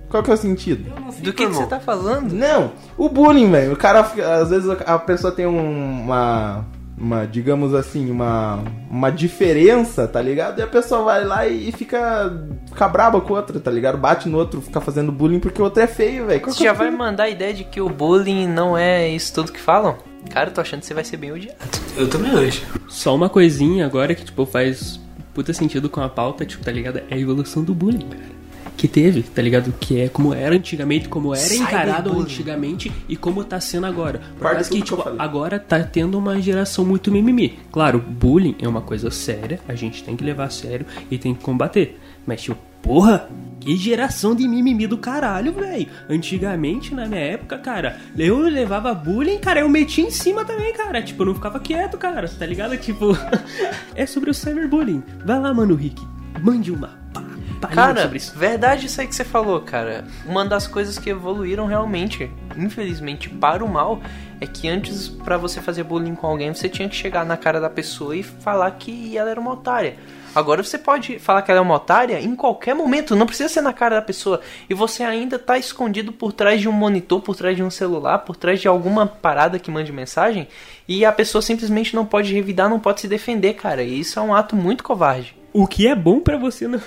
Qual que é o sentido? Do que, que você tá falando? Não, o bullying, velho. O cara, fica- às vezes a pessoa tem um- uma, uma, digamos assim, uma, uma diferença, tá ligado? E a pessoa vai lá e fica, fica braba com o outro, tá ligado? Bate no outro, fica fazendo bullying porque o outro é feio, velho. Você é já vai mandar a ideia de que o bullying não é isso tudo que falam? Cara, eu tô achando que você vai ser bem odiado. Eu também acho. Só uma coisinha agora que, tipo, faz puta sentido com a pauta, tipo, tá ligado? É a evolução do bullying, cara. Que teve, tá ligado? Que é como era antigamente, como era encarado Cyberbullying. antigamente e como tá sendo agora. Por causa que, que tipo, falei. agora tá tendo uma geração muito mimimi. Claro, bullying é uma coisa séria, a gente tem que levar a sério e tem que combater. Mas, tipo, porra, que geração de mimimi do caralho, velho. Antigamente, na minha época, cara, eu levava bullying, cara, eu metia em cima também, cara. Tipo, eu não ficava quieto, cara, tá ligado? Tipo, é sobre o cyberbullying. Vai lá, mano, Rick, mande uma pá, palhinha Cara, sobre isso. verdade isso aí que você falou, cara. Uma das coisas que evoluíram realmente, infelizmente para o mal, é que antes pra você fazer bullying com alguém, você tinha que chegar na cara da pessoa e falar que ela era uma otária. Agora você pode falar que ela é uma otária em qualquer momento, não precisa ser na cara da pessoa. E você ainda tá escondido por trás de um monitor, por trás de um celular, por trás de alguma parada que mande mensagem, e a pessoa simplesmente não pode revidar, não pode se defender, cara. E isso é um ato muito covarde. O que é bom pra você não,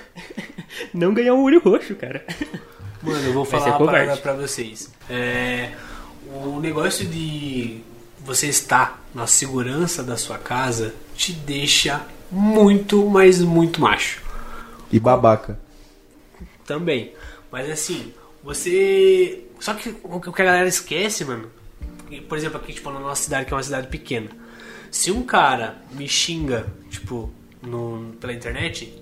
não ganhar um olho roxo, cara. Mano, eu vou Vai falar uma covarde. parada pra vocês. É, o negócio de você estar na segurança da sua casa te deixa muito, mas muito macho. E babaca. Também. Mas assim, você. Só que o que a galera esquece, mano. Por exemplo, aqui, tipo, na nossa cidade, que é uma cidade pequena. Se um cara me xinga, tipo, no, pela internet,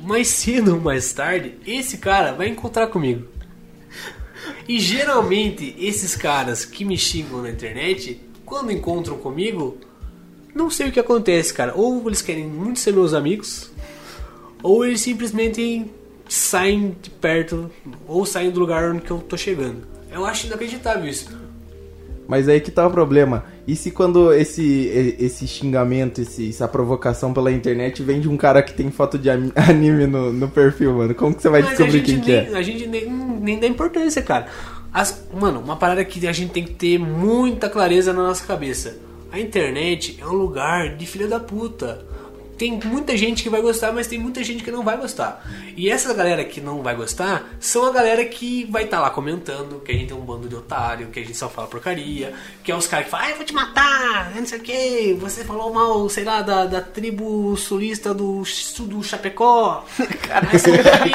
mais cedo ou mais tarde, esse cara vai encontrar comigo. E geralmente, esses caras que me xingam na internet, quando encontram comigo, não sei o que acontece, cara. Ou eles querem muito ser meus amigos, ou eles simplesmente saem de perto, ou saem do lugar onde eu tô chegando. Eu acho inacreditável isso. Mas aí que tá o problema. E se quando esse, esse xingamento, esse, essa provocação pela internet vem de um cara que tem foto de anime no, no perfil, mano? Como que você vai Mas descobrir quem que nem, é? A gente nem, nem dá importância, cara. As- mano, uma parada que a gente tem que ter muita clareza na nossa cabeça. a internet é um lugar de filha da puta. Tem muita gente que vai gostar, mas tem muita gente que não vai gostar. E essa galera que não vai gostar são a galera que vai estar lá comentando que a gente é um bando de otário, que a gente só fala porcaria, que é os caras que falam, ah, eu vou te matar, não sei o que, você falou mal, sei lá, da, da tribo sulista do, do Chapecó.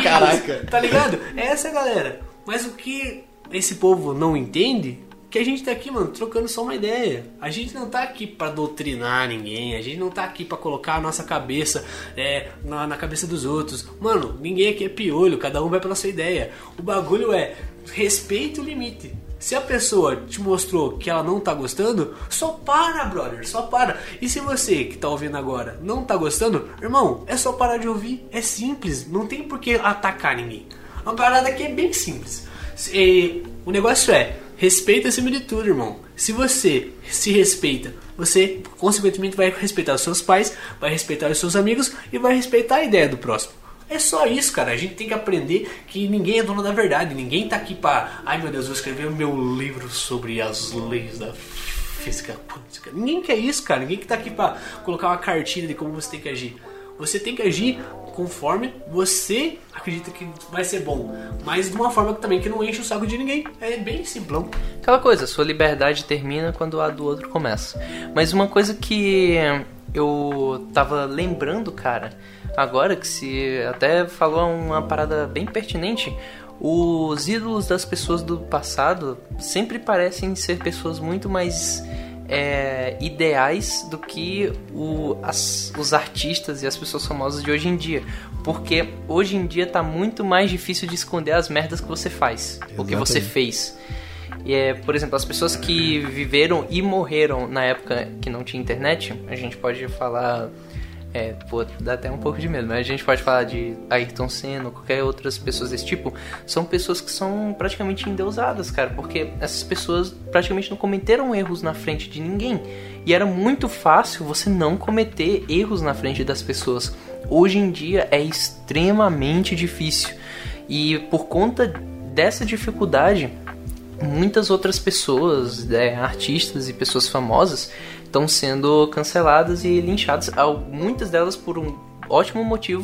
Caraca. Tá ligado? É essa galera. Mas o que esse povo não entende que a gente tá aqui, mano, trocando só uma ideia. A gente não tá aqui para doutrinar ninguém, a gente não tá aqui para colocar a nossa cabeça é, na, na, cabeça dos outros. Mano, ninguém aqui é piolho, cada um vai pela sua ideia. O bagulho é respeite o limite. Se a pessoa te mostrou que ela não tá gostando, só para, brother, só para. E se você que tá ouvindo agora não tá gostando, irmão, é só parar de ouvir. É simples, não tem por que atacar ninguém. Uma parada que é bem simples. E, o negócio é, respeita acima de tudo, irmão. Se você se respeita, você consequentemente vai respeitar os seus pais, vai respeitar os seus amigos e vai respeitar a ideia do próximo. É só isso, cara. A gente tem que aprender que ninguém é dono da verdade. Ninguém tá aqui pra. Ai meu Deus, vou escrever o meu livro sobre as leis da física quântica. Ninguém quer isso, cara. Ninguém que tá aqui pra colocar uma cartilha de como você tem que agir. Você tem que agir conforme você acredita que vai ser bom, mas de uma forma também que não enche o saco de ninguém. É bem simplão. Aquela coisa, sua liberdade termina quando a do outro começa. Mas uma coisa que eu tava lembrando, cara, agora que se até falou uma parada bem pertinente, os ídolos das pessoas do passado sempre parecem ser pessoas muito mais é, ideais do que o, as, os artistas e as pessoas famosas de hoje em dia. Porque hoje em dia tá muito mais difícil de esconder as merdas que você faz, Exatamente. o que você fez. E é, por exemplo, as pessoas que viveram e morreram na época que não tinha internet, a gente pode falar é, pô, dá até um pouco de medo, mas a gente pode falar de Ayrton Senna ou qualquer outras pessoas desse tipo. São pessoas que são praticamente endeusadas, cara, porque essas pessoas praticamente não cometeram erros na frente de ninguém. E era muito fácil você não cometer erros na frente das pessoas. Hoje em dia é extremamente difícil. E por conta dessa dificuldade, muitas outras pessoas, é, artistas e pessoas famosas, estão sendo canceladas e linchadas, muitas delas por um ótimo motivo,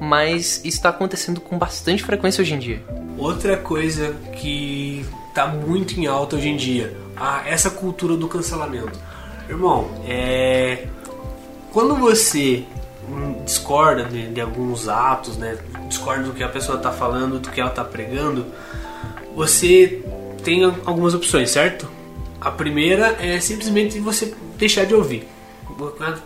mas está acontecendo com bastante frequência hoje em dia. Outra coisa que está muito em alta hoje em dia, essa cultura do cancelamento. Irmão, é quando você discorda de, de, alguns atos, né? Discorda do que a pessoa está falando, do que ela está pregando, você tem algumas opções, certo? A primeira é simplesmente você deixar de ouvir.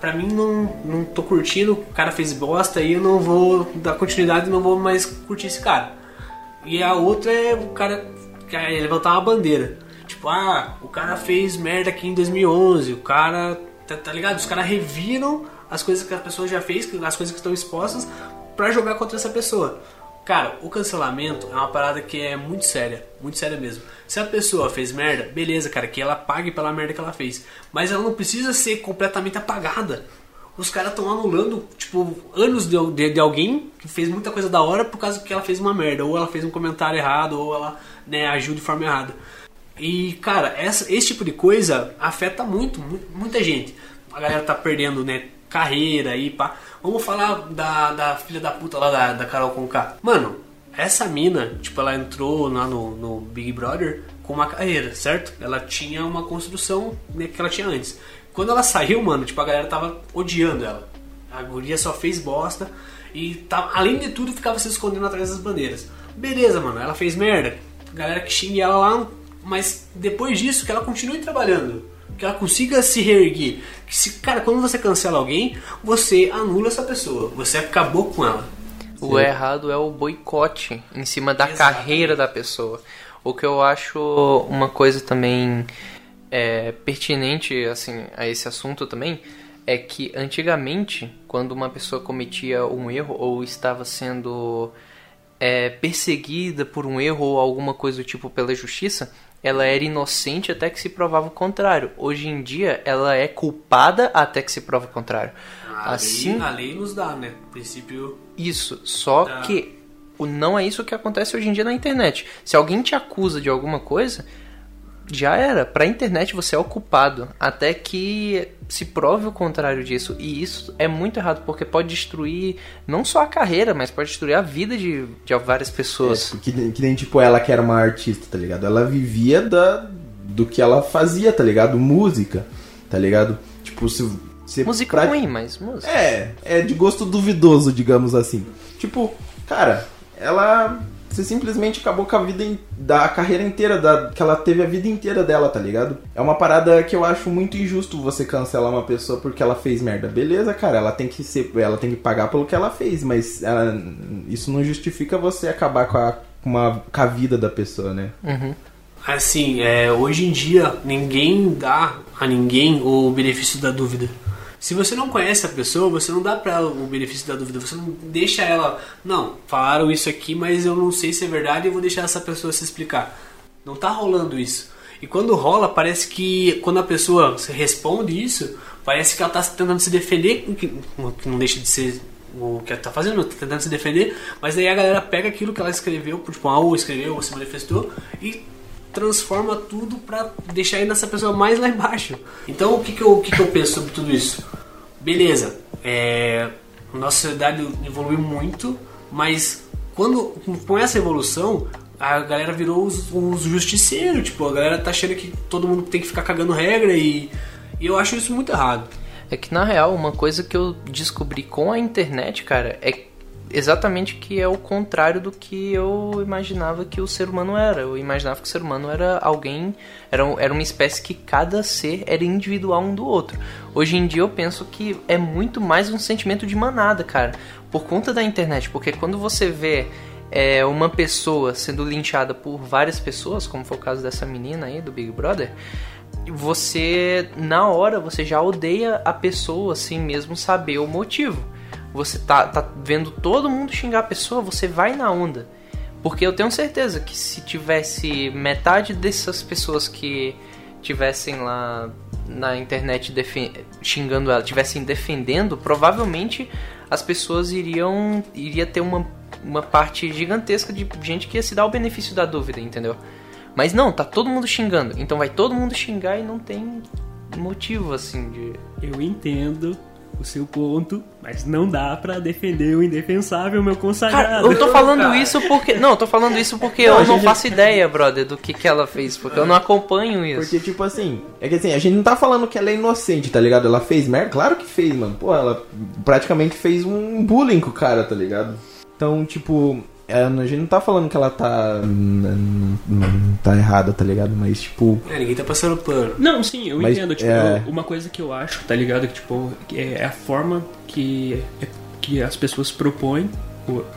Pra mim, não, não tô curtindo, o cara fez bosta e eu não vou dar continuidade não vou mais curtir esse cara. E a outra é o cara levantar uma bandeira. Tipo, ah, o cara fez merda aqui em 2011, o cara, tá, tá ligado? Os caras reviram as coisas que a pessoa já fez, as coisas que estão expostas, para jogar contra essa pessoa. Cara, o cancelamento é uma parada que é muito séria, muito séria mesmo. Se a pessoa fez merda, beleza, cara, que ela pague pela merda que ela fez. Mas ela não precisa ser completamente apagada. Os caras estão anulando, tipo, anos de, de, de, alguém que fez muita coisa da hora por causa que ela fez uma merda. Ou ela fez um comentário errado, ou ela né, agiu de forma errada. E, cara, essa, esse tipo de coisa afeta muito, muita gente. A galera tá perdendo, né, carreira aí, pá. Vamos falar da, da filha da puta lá da, da Carol Conká. Mano, essa mina, tipo, ela entrou lá no, no Big Brother com uma carreira, certo? Ela tinha uma construção né, que ela tinha antes. Quando ela saiu, mano, tipo, a galera tava odiando ela. A guria só fez bosta e tá, além de tudo ficava se escondendo atrás das bandeiras. Beleza, mano, ela fez merda. Galera que xinga ela lá, mas depois disso que ela continue trabalhando que ela consiga se reerguer. Que se, cara, quando você cancela alguém, você anula essa pessoa, você acabou com ela. O Sim. errado é o boicote em cima da Exatamente. carreira da pessoa. O que eu acho uma coisa também é, pertinente assim a esse assunto também é que antigamente, quando uma pessoa cometia um erro ou estava sendo é, perseguida por um erro ou alguma coisa do tipo pela justiça, ela era inocente até que se provava o contrário. Hoje em dia, ela é culpada até que se prova o contrário. A assim, lei, a lei nos dá, né? princípio. Isso. Só da... que não é isso que acontece hoje em dia na internet. Se alguém te acusa de alguma coisa, já era. Pra internet você é ocupado até que se prove o contrário disso. E isso é muito errado, porque pode destruir não só a carreira, mas pode destruir a vida de, de várias pessoas. É, que, que nem, tipo, ela que era uma artista, tá ligado? Ela vivia da, do que ela fazia, tá ligado? Música, tá ligado? Tipo, se... se música pra... ruim, mas música. É, é de gosto duvidoso, digamos assim. Tipo, cara, ela você simplesmente acabou com a vida in, da carreira inteira da que ela teve a vida inteira dela, tá ligado? É uma parada que eu acho muito injusto você cancelar uma pessoa porque ela fez merda. Beleza, cara, ela tem que ser, ela tem que pagar pelo que ela fez, mas ela, isso não justifica você acabar com a, com uma, com a vida da pessoa, né? Uhum. Assim, é, hoje em dia ninguém dá a ninguém o benefício da dúvida. Se você não conhece a pessoa, você não dá pra ela o benefício da dúvida. Você não deixa ela. Não, falaram isso aqui, mas eu não sei se é verdade e vou deixar essa pessoa se explicar. Não tá rolando isso. E quando rola, parece que quando a pessoa responde isso, parece que ela tá tentando se defender, que não deixa de ser o que ela tá fazendo, tá tentando se defender, mas aí a galera pega aquilo que ela escreveu, tipo, ah, ou escreveu, ou se manifestou, e transforma tudo para deixar ainda essa pessoa mais lá embaixo. Então o que, que, eu, o que, que eu penso sobre tudo isso? Beleza, é, nossa sociedade evoluiu muito, mas quando com essa evolução a galera virou os, os justiceiros, tipo, a galera tá achando que todo mundo tem que ficar cagando regra e, e eu acho isso muito errado. É que na real, uma coisa que eu descobri com a internet, cara, é exatamente que é o contrário do que eu imaginava que o ser humano era. Eu imaginava que o ser humano era alguém, era, era uma espécie que cada ser era individual um do outro. Hoje em dia eu penso que é muito mais um sentimento de manada, cara, por conta da internet, porque quando você vê é, uma pessoa sendo linchada por várias pessoas, como foi o caso dessa menina aí do Big Brother, você na hora você já odeia a pessoa sem mesmo saber o motivo você tá, tá vendo todo mundo xingar a pessoa, você vai na onda. Porque eu tenho certeza que se tivesse metade dessas pessoas que tivessem lá na internet xingando ela, tivessem defendendo, provavelmente as pessoas iriam iria ter uma, uma parte gigantesca de gente que ia se dar o benefício da dúvida, entendeu? Mas não, tá todo mundo xingando. Então vai todo mundo xingar e não tem motivo assim de Eu entendo o seu ponto, mas não dá para defender o indefensável, meu consagrado. Cara, eu tô falando isso porque. Não, eu tô falando isso porque não, eu não faço ideia, brother, do que, que ela fez, porque eu não acompanho isso. Porque, tipo assim, é que assim, a gente não tá falando que ela é inocente, tá ligado? Ela fez merda? Claro que fez, mano. Pô, ela praticamente fez um bullying com o cara, tá ligado? Então, tipo, a gente não tá falando que ela tá. tá errada, tá ligado? Mas, tipo. É, ninguém tá passando pano. Não, sim, eu mas, entendo. Tipo, é... uma coisa que eu acho, tá ligado? Que, tipo, é a forma que, que as pessoas propõem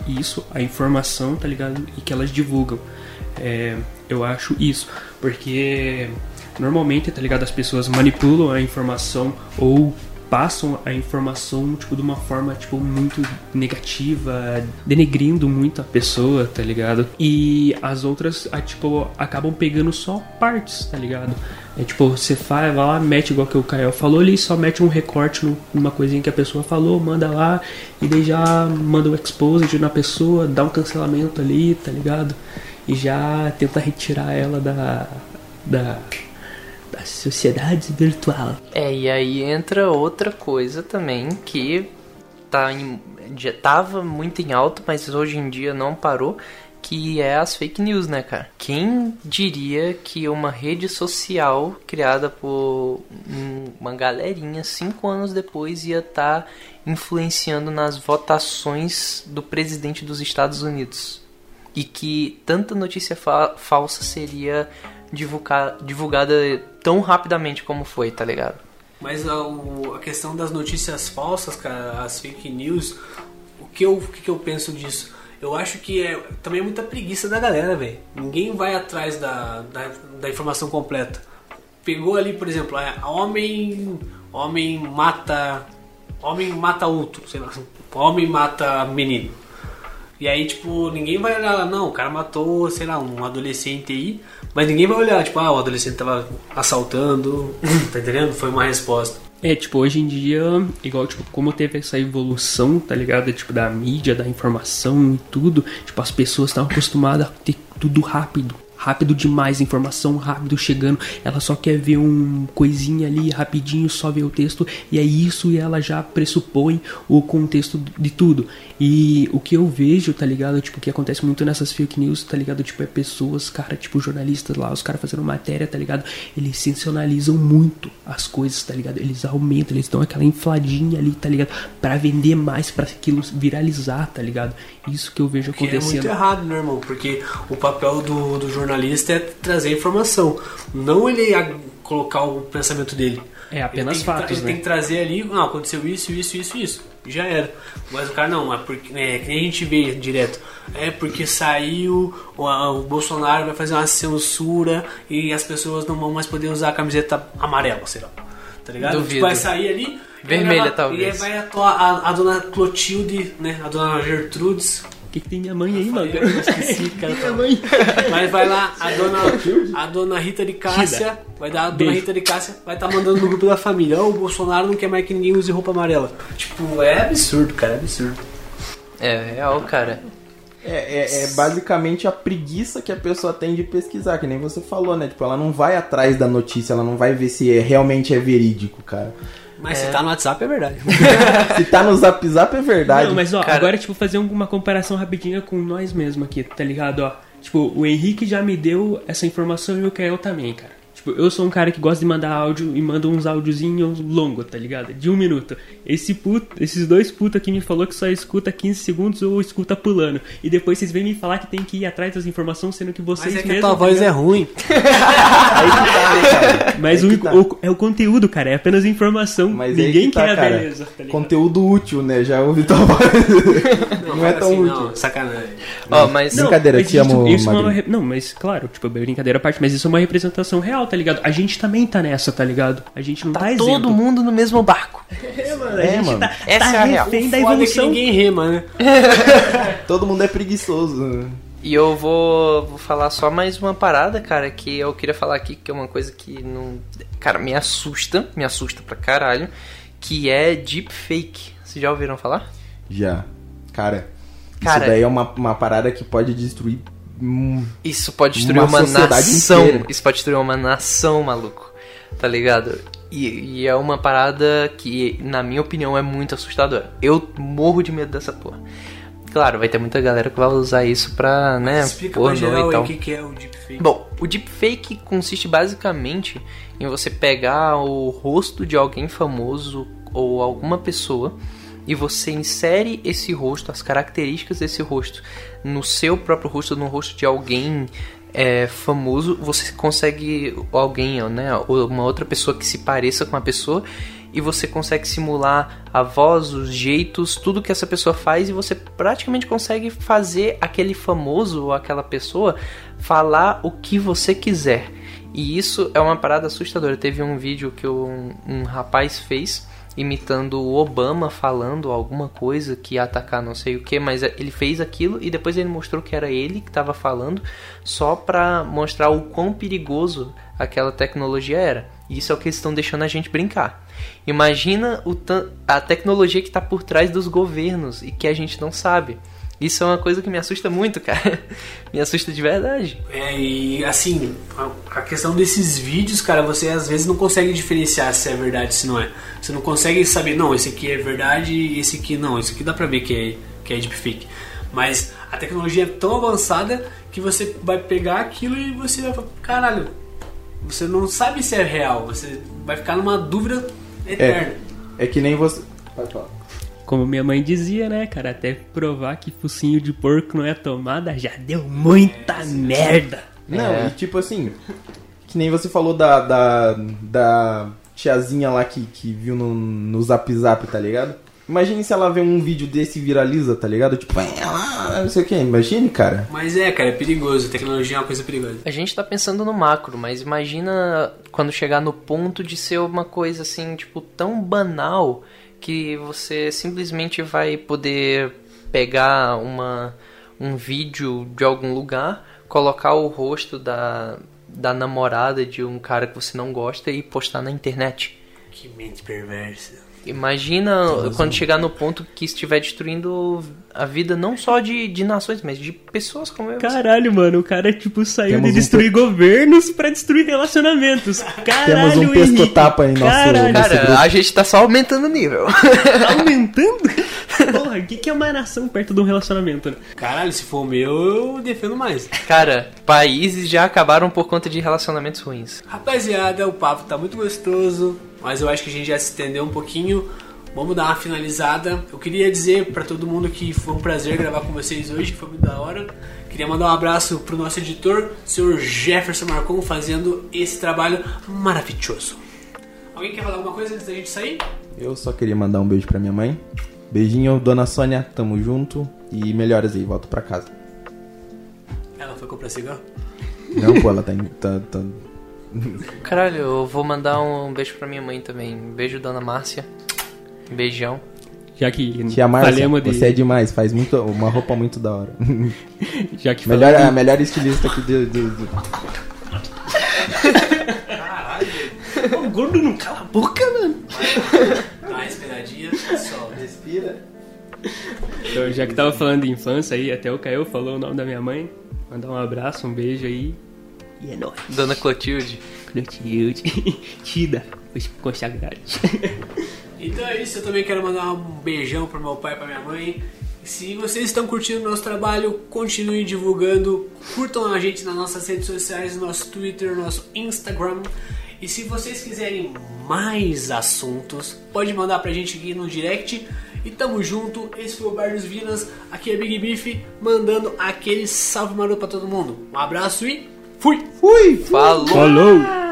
isso, a informação, tá ligado? E que elas divulgam. É, eu acho isso. Porque normalmente, tá ligado? As pessoas manipulam a informação ou passam a informação tipo de uma forma tipo muito negativa, denegrindo muito a pessoa, tá ligado? E as outras a, tipo acabam pegando só partes, tá ligado? É tipo, você vai lá, mete igual que o Kael falou ali, só mete um recorte numa coisinha que a pessoa falou, manda lá, e daí já manda o exposed na pessoa, dá um cancelamento ali, tá ligado? E já tenta retirar ela da. da da sociedade virtual. É, e aí entra outra coisa também que tá em, já tava muito em alta, mas hoje em dia não parou, que é as fake news, né, cara? Quem diria que uma rede social criada por uma galerinha cinco anos depois ia estar tá influenciando nas votações do presidente dos Estados Unidos? E que tanta notícia fa falsa seria divulgar, divulgada tão rapidamente como foi, tá ligado? Mas a, a, questão das notícias falsas, cara, as fake news, o que eu, o que eu penso disso? Eu acho que é também é muita preguiça da galera, velho. Ninguém vai atrás da, da, da, informação completa. Pegou ali, por exemplo, é, homem homem mata homem mata outro, sei lá, homem mata menino. E aí, tipo, ninguém vai olhar lá, não, o cara matou, sei lá, um adolescente aí, mas ninguém vai olhar, tipo, ah, o adolescente tava assaltando, tá entendendo? Foi uma resposta. É, tipo, hoje em dia, igual, tipo, como teve essa evolução, tá ligado? Tipo, da mídia, da informação e tudo, tipo, as pessoas estavam acostumadas a ter tudo rápido. rápido demais, informação rápido chegando. Ela só quer ver um coisinha ali rapidinho, só ver o texto e é isso e ela já pressupõe o contexto de tudo. E o que eu vejo, tá ligado? Tipo, que acontece muito nessas fake news, tá ligado? Tipo, é pessoas, cara, tipo, jornalistas lá, os caras fazendo matéria, tá ligado? Eles sensacionalizam muito as coisas, tá ligado? Eles aumentam, eles dão aquela infladinha ali, tá ligado? Pra vender mais, pra aquilo viralizar, tá ligado? Isso que eu vejo Que é acontecendo. muito errado, né, irmão? Porque o papel do, do jornalista é trazer informação, não ele colocar o pensamento dele. É apenas ele fatos, Ele né? tem que trazer ali, ah, aconteceu isso, isso, isso, isso. Já era. Mas o cara não, é porque, é, que nem a gente vê direto. É porque saiu, o, o Bolsonaro vai fazer uma censura e as pessoas não vão mais poder usar a camiseta amarela, sei lá. Tá ligado? Duvido. Tipo, vai sair ali. Vermelha, talvez. E aí vai atuar a, a dona Clotilde, né? A dona Gertrudes, que, que tem minha mãe aí, mano? eu esqueci, cara. Minha mãe. Mas vai lá, a dona, a dona Rita de Cássia, vai dar a dona Beijo. Rita de Cássia, vai estar mandando no grupo da família. Ó, o Bolsonaro não quer mais que ninguém use roupa amarela. Tipo, é absurdo, cara, é absurdo. É real, cara. É, é- é basicamente a preguiça que a pessoa tem de pesquisar, que nem você falou, né? Tipo, ela não vai atrás da notícia, ela não vai ver se é- realmente é verídico, cara. Mas se tá no WhatsApp é verdade. Se tá no zap zap é verdade. Não, mas ó, Cara- agora, tipo, fazer uma comparação rapidinha com nós mesmos aqui, tá ligado? Ó, tipo, o Henrique já me deu essa informação e o Kael também, cara. Tipo, eu sou um cara que gosta de mandar áudio e manda uns áudiozinhos longos, tá ligado? De um minuto. Esse puto, esses dois putos aqui me falou que só escuta 15 segundos ou escuta pulando. E depois vocês vêm me falar que tem que ir atrás das informações, sendo que vocês Mas é que a tua voz é ruim. Aí que tá, né, cara? Mas Aí o, tá. o- é o conteúdo, cara, é apenas informação. Mas Ninguém que tá, quer a beleza, tá? Conteúdo útil, né? Já ouvi tua voz. Não, é fala tão assim, útil. Não, sacanagem. Ó, mas. Não. Brincadeira, mas te amo, isso é uma Não, mas claro, tipo, brincadeira à parte, mas isso é uma representação real, tá ligado? A gente também tá nessa, tá ligado? A gente não tá, Tá todo mundo no mesmo barco. É, mano, É, mano. tá, Essa tá é a real. da é que evolução. ninguém rema, né? Todo mundo é preguiçoso. né? E eu vou, vou falar só mais uma parada, cara, que eu queria falar aqui, que é uma coisa que não. Cara, me assusta, me assusta pra caralho, que é deepfake. Vocês já ouviram falar? Já. Cara, Cara- isso daí é uma, uma parada que pode destruir. Isso pode destruir Uma uma, nação. inteira. Isso pode destruir uma nação, maluco. Tá ligado? E, e é uma parada que, na minha opinião, é muito assustadora. Eu morro de medo dessa porra. Claro, vai ter muita galera que vai usar isso pra, né, Explica pra pornô geral e tal. o que, que é o deepfake. Bom, o deepfake consiste basicamente em você pegar o rosto de alguém famoso ou alguma pessoa e você insere esse rosto, as características desse rosto, no seu próprio rosto, no rosto de alguém é, famoso. Você consegue alguém, né, ou uma outra pessoa que se pareça com a pessoa e você consegue simular a voz, os jeitos, tudo que essa pessoa faz e você praticamente consegue fazer aquele famoso ou aquela pessoa falar o que você quiser. E isso é uma parada assustadora. Teve um vídeo que um, um rapaz fez imitando o Obama falando alguma coisa que ia atacar não sei o que, mas ele fez aquilo e depois ele mostrou que era ele que estava falando só pra mostrar o quão perigoso aquela tecnologia era. Isso é o que eles estão deixando a gente brincar. Imagina a tecnologia que está por trás dos governos e que a gente não sabe. Isso é uma coisa que me assusta muito, cara. me assusta de verdade. É, e assim, a, questão desses vídeos, cara, você às vezes não consegue diferenciar se é verdade se não é. Você não consegue saber, não, esse aqui é verdade e esse aqui não. Esse aqui dá pra ver que é, que é deepfake. Mas a tecnologia é tão avançada que você vai pegar aquilo e você vai falar, caralho, você não sabe se é real. Você vai ficar numa dúvida eterna. É que nem você. Pode falar. Como minha mãe dizia, né, cara? Até provar que focinho de porco não é tomada, já deu muita merda. Não, É. e tipo assim, que nem você falou da, da, da tiazinha lá que, que viu no, no zap zap, tá ligado? Imagine se ela vê um vídeo desse e viraliza, tá ligado? Tipo, é lá, não sei o que. Imagine, cara. Mas é, cara, é perigoso. A tecnologia é uma coisa perigosa. A gente tá pensando no macro, mas imagina quando chegar no ponto de ser uma coisa assim, tipo, tão banal que você simplesmente vai poder pegar uma, um vídeo de algum lugar, colocar o rosto da, da namorada de um cara que você não gosta e postar na internet. Que mente perversa. Imagina quando chegar no ponto que estiver destruindo a vida não só de, de nações, mas de pessoas como eu. Caralho, mano, o cara, tipo, saiu Temos de um destruir governos pra destruir relacionamentos. Caralho, Temos um Henrique. pesco-tapa em nosso- Caralho, nesse Cara, grupo. a gente tá só aumentando o nível. tá aumentando? Porra, o que, que é uma nação perto de um relacionamento, né? Caralho, se for o meu, eu defendo mais. Cara, países já acabaram por conta de relacionamentos ruins. Rapaziada, o papo tá muito gostoso, mas eu acho que a gente já se estendeu um pouquinho. Vamos dar uma finalizada. Eu queria dizer pra todo mundo que foi um prazer gravar com vocês hoje, que foi muito da hora. Queria mandar um abraço pro nosso editor, o senhor Jefferson Marcon, fazendo esse trabalho maravilhoso. Alguém quer falar alguma coisa antes da gente sair? Eu só queria mandar um beijo pra minha mãe. Beijinho, dona Sônia, tamo junto. E melhoras aí, volto pra casa. Ela foi comprar cigarro? Não, pô, ela tá, em- tá, tá- Caralho, eu vou mandar um beijo pra minha mãe também. Beijo, dona Márcia. Beijão. Já que Tia Márcia, falemos de... você é demais, faz muito, uma roupa muito da hora. Já que melhor, falamos a melhor estilista aqui do, do- do- de... O gordo não cala a boca, mano. Dá uma respiradinha, só. Respira. Então, já que tava falando de infância aí, até o Caio falou o nome da minha mãe. Mandar um abraço, um beijo aí. E é nóis. Dona Clotilde. Clotilde. Tida. Os consagrados. Então é isso, eu também quero mandar um beijão pro meu pai e pra minha mãe. Se vocês estão curtindo o nosso trabalho, continuem divulgando, curtam a gente nas nossas redes sociais, nosso Twitter, nosso Instagram. E se vocês quiserem mais assuntos, pode mandar pra gente aqui no direct. E tamo junto, esse foi o Bar dos Vinas, aqui é Big Beef, mandando aquele salve maroto pra todo mundo. Um abraço e fui! Fui! Falou! Falou!